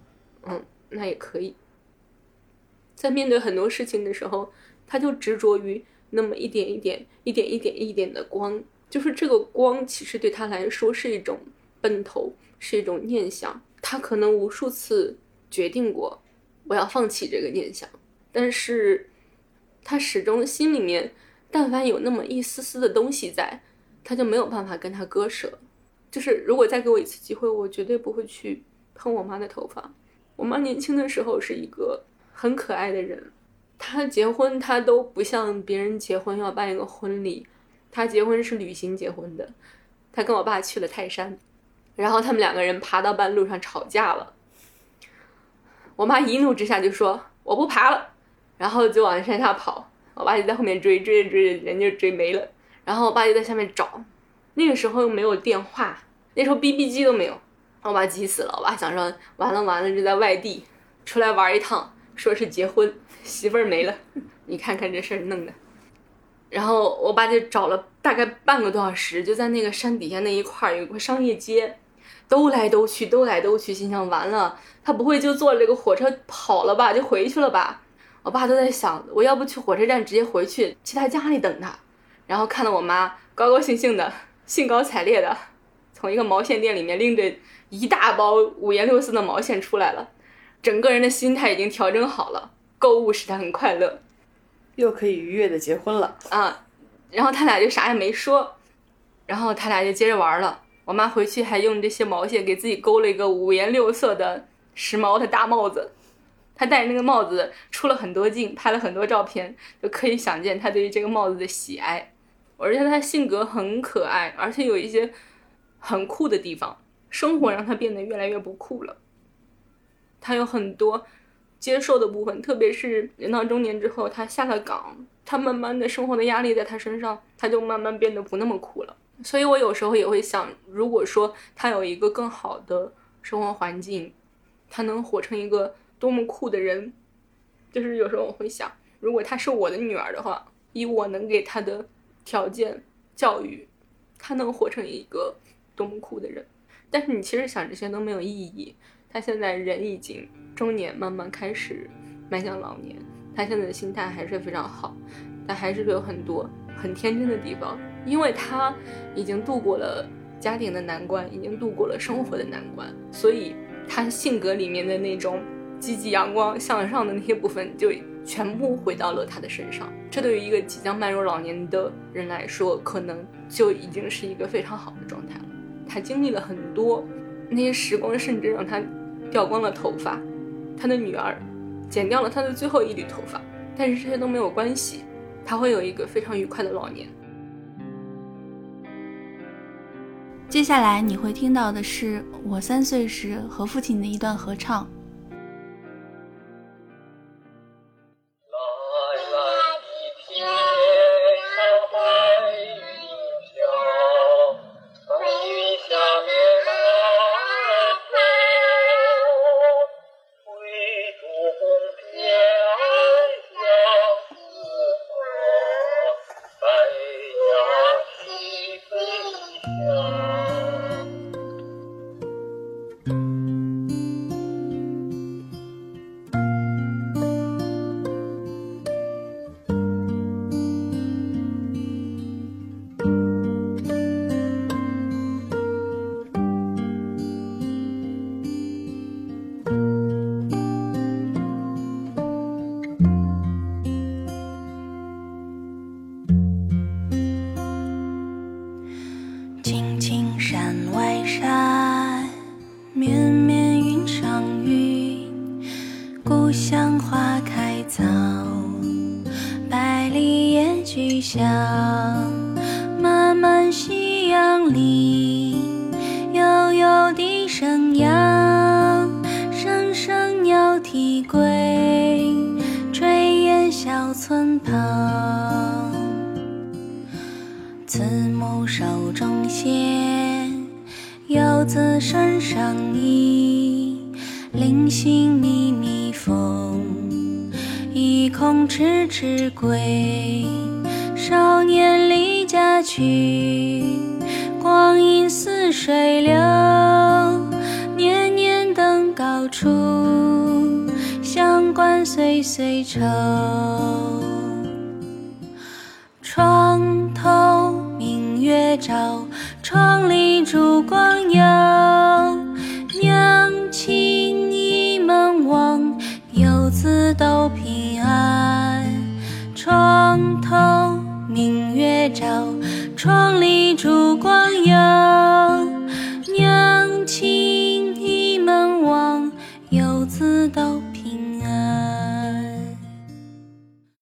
嗯，那也可以。在面对很多事情的时候，他就执着于那么一点一点、一点一点、一点的光，就是这个光，其实对他来说是一种奔头，是一种念想。他可能无数次决定过我要放弃这个念想，但是他始终心里面，但凡有那么一丝丝的东西在，他就没有办法跟他割舍。就是如果再给我一次机会，我绝对不会去碰我妈的头发。我妈年轻的时候是一个。很可爱的人，她结婚她都不像别人结婚要办一个婚礼，她结婚是旅行结婚的，她跟我爸去了泰山，然后他们两个人爬到半路上吵架了，我妈一怒之下就说我不爬了，然后就往山下跑，我爸就在后面追，追着追着人就追没了，然后我爸就在下面找，那个时候又没有电话，那时候 BB 机都没有，我爸急死了，我爸想说完了完了，就在外地出来玩一趟。说是结婚，媳妇儿没了，你看看这事儿弄的。然后我爸就找了大概半个多小时，就在那个山底下那一块儿有个商业街，兜来兜去，兜来兜去，心想完了，他不会就坐这个火车跑了吧，就回去了吧？我爸都在想，我要不去火车站直接回去，去他家里等他。然后看到我妈高高兴兴的，兴高采烈的，从一个毛线店里面拎着一大包五颜六色的毛线出来了。整个人的心态已经调整好了，购物使他很快乐，又可以愉悦的结婚了啊！然后他俩就啥也没说，然后他俩就接着玩了。我妈回去还用这些毛线给自己勾了一个五颜六色的时髦的大帽子，她戴那个帽子出了很多镜，拍了很多照片，就可以想见她对于这个帽子的喜爱。而且她性格很可爱，而且有一些很酷的地方，生活让她变得越来越不酷了。他有很多接受的部分，特别是人到中年之后，他下了岗，他慢慢的生活的压力在他身上，他就慢慢变得不那么酷了。所以我有时候也会想，如果说他有一个更好的生活环境，他能活成一个多么酷的人。就是有时候我会想，如果她是我的女儿的话，以我能给她的条件、教育，她能活成一个多么酷的人。但是你其实想这些都没有意义。他现在人已经中年，慢慢开始迈向老年。他现在的心态还是非常好，但还是有很多很天真的地方，因为他已经度过了家庭的难关，已经度过了生活的难关，所以他性格里面的那种积极、阳光、向上的那些部分就全部回到了他的身上。这对于一个即将迈入老年的人来说，可能就已经是一个非常好的状态了。他经历了很多那些时光，甚至让他。掉光了头发，他的女儿剪掉了他的最后一缕头发，但是这些都没有关系，他会有一个非常愉快的老年。接下来你会听到的是我三岁时和父亲的一段合唱。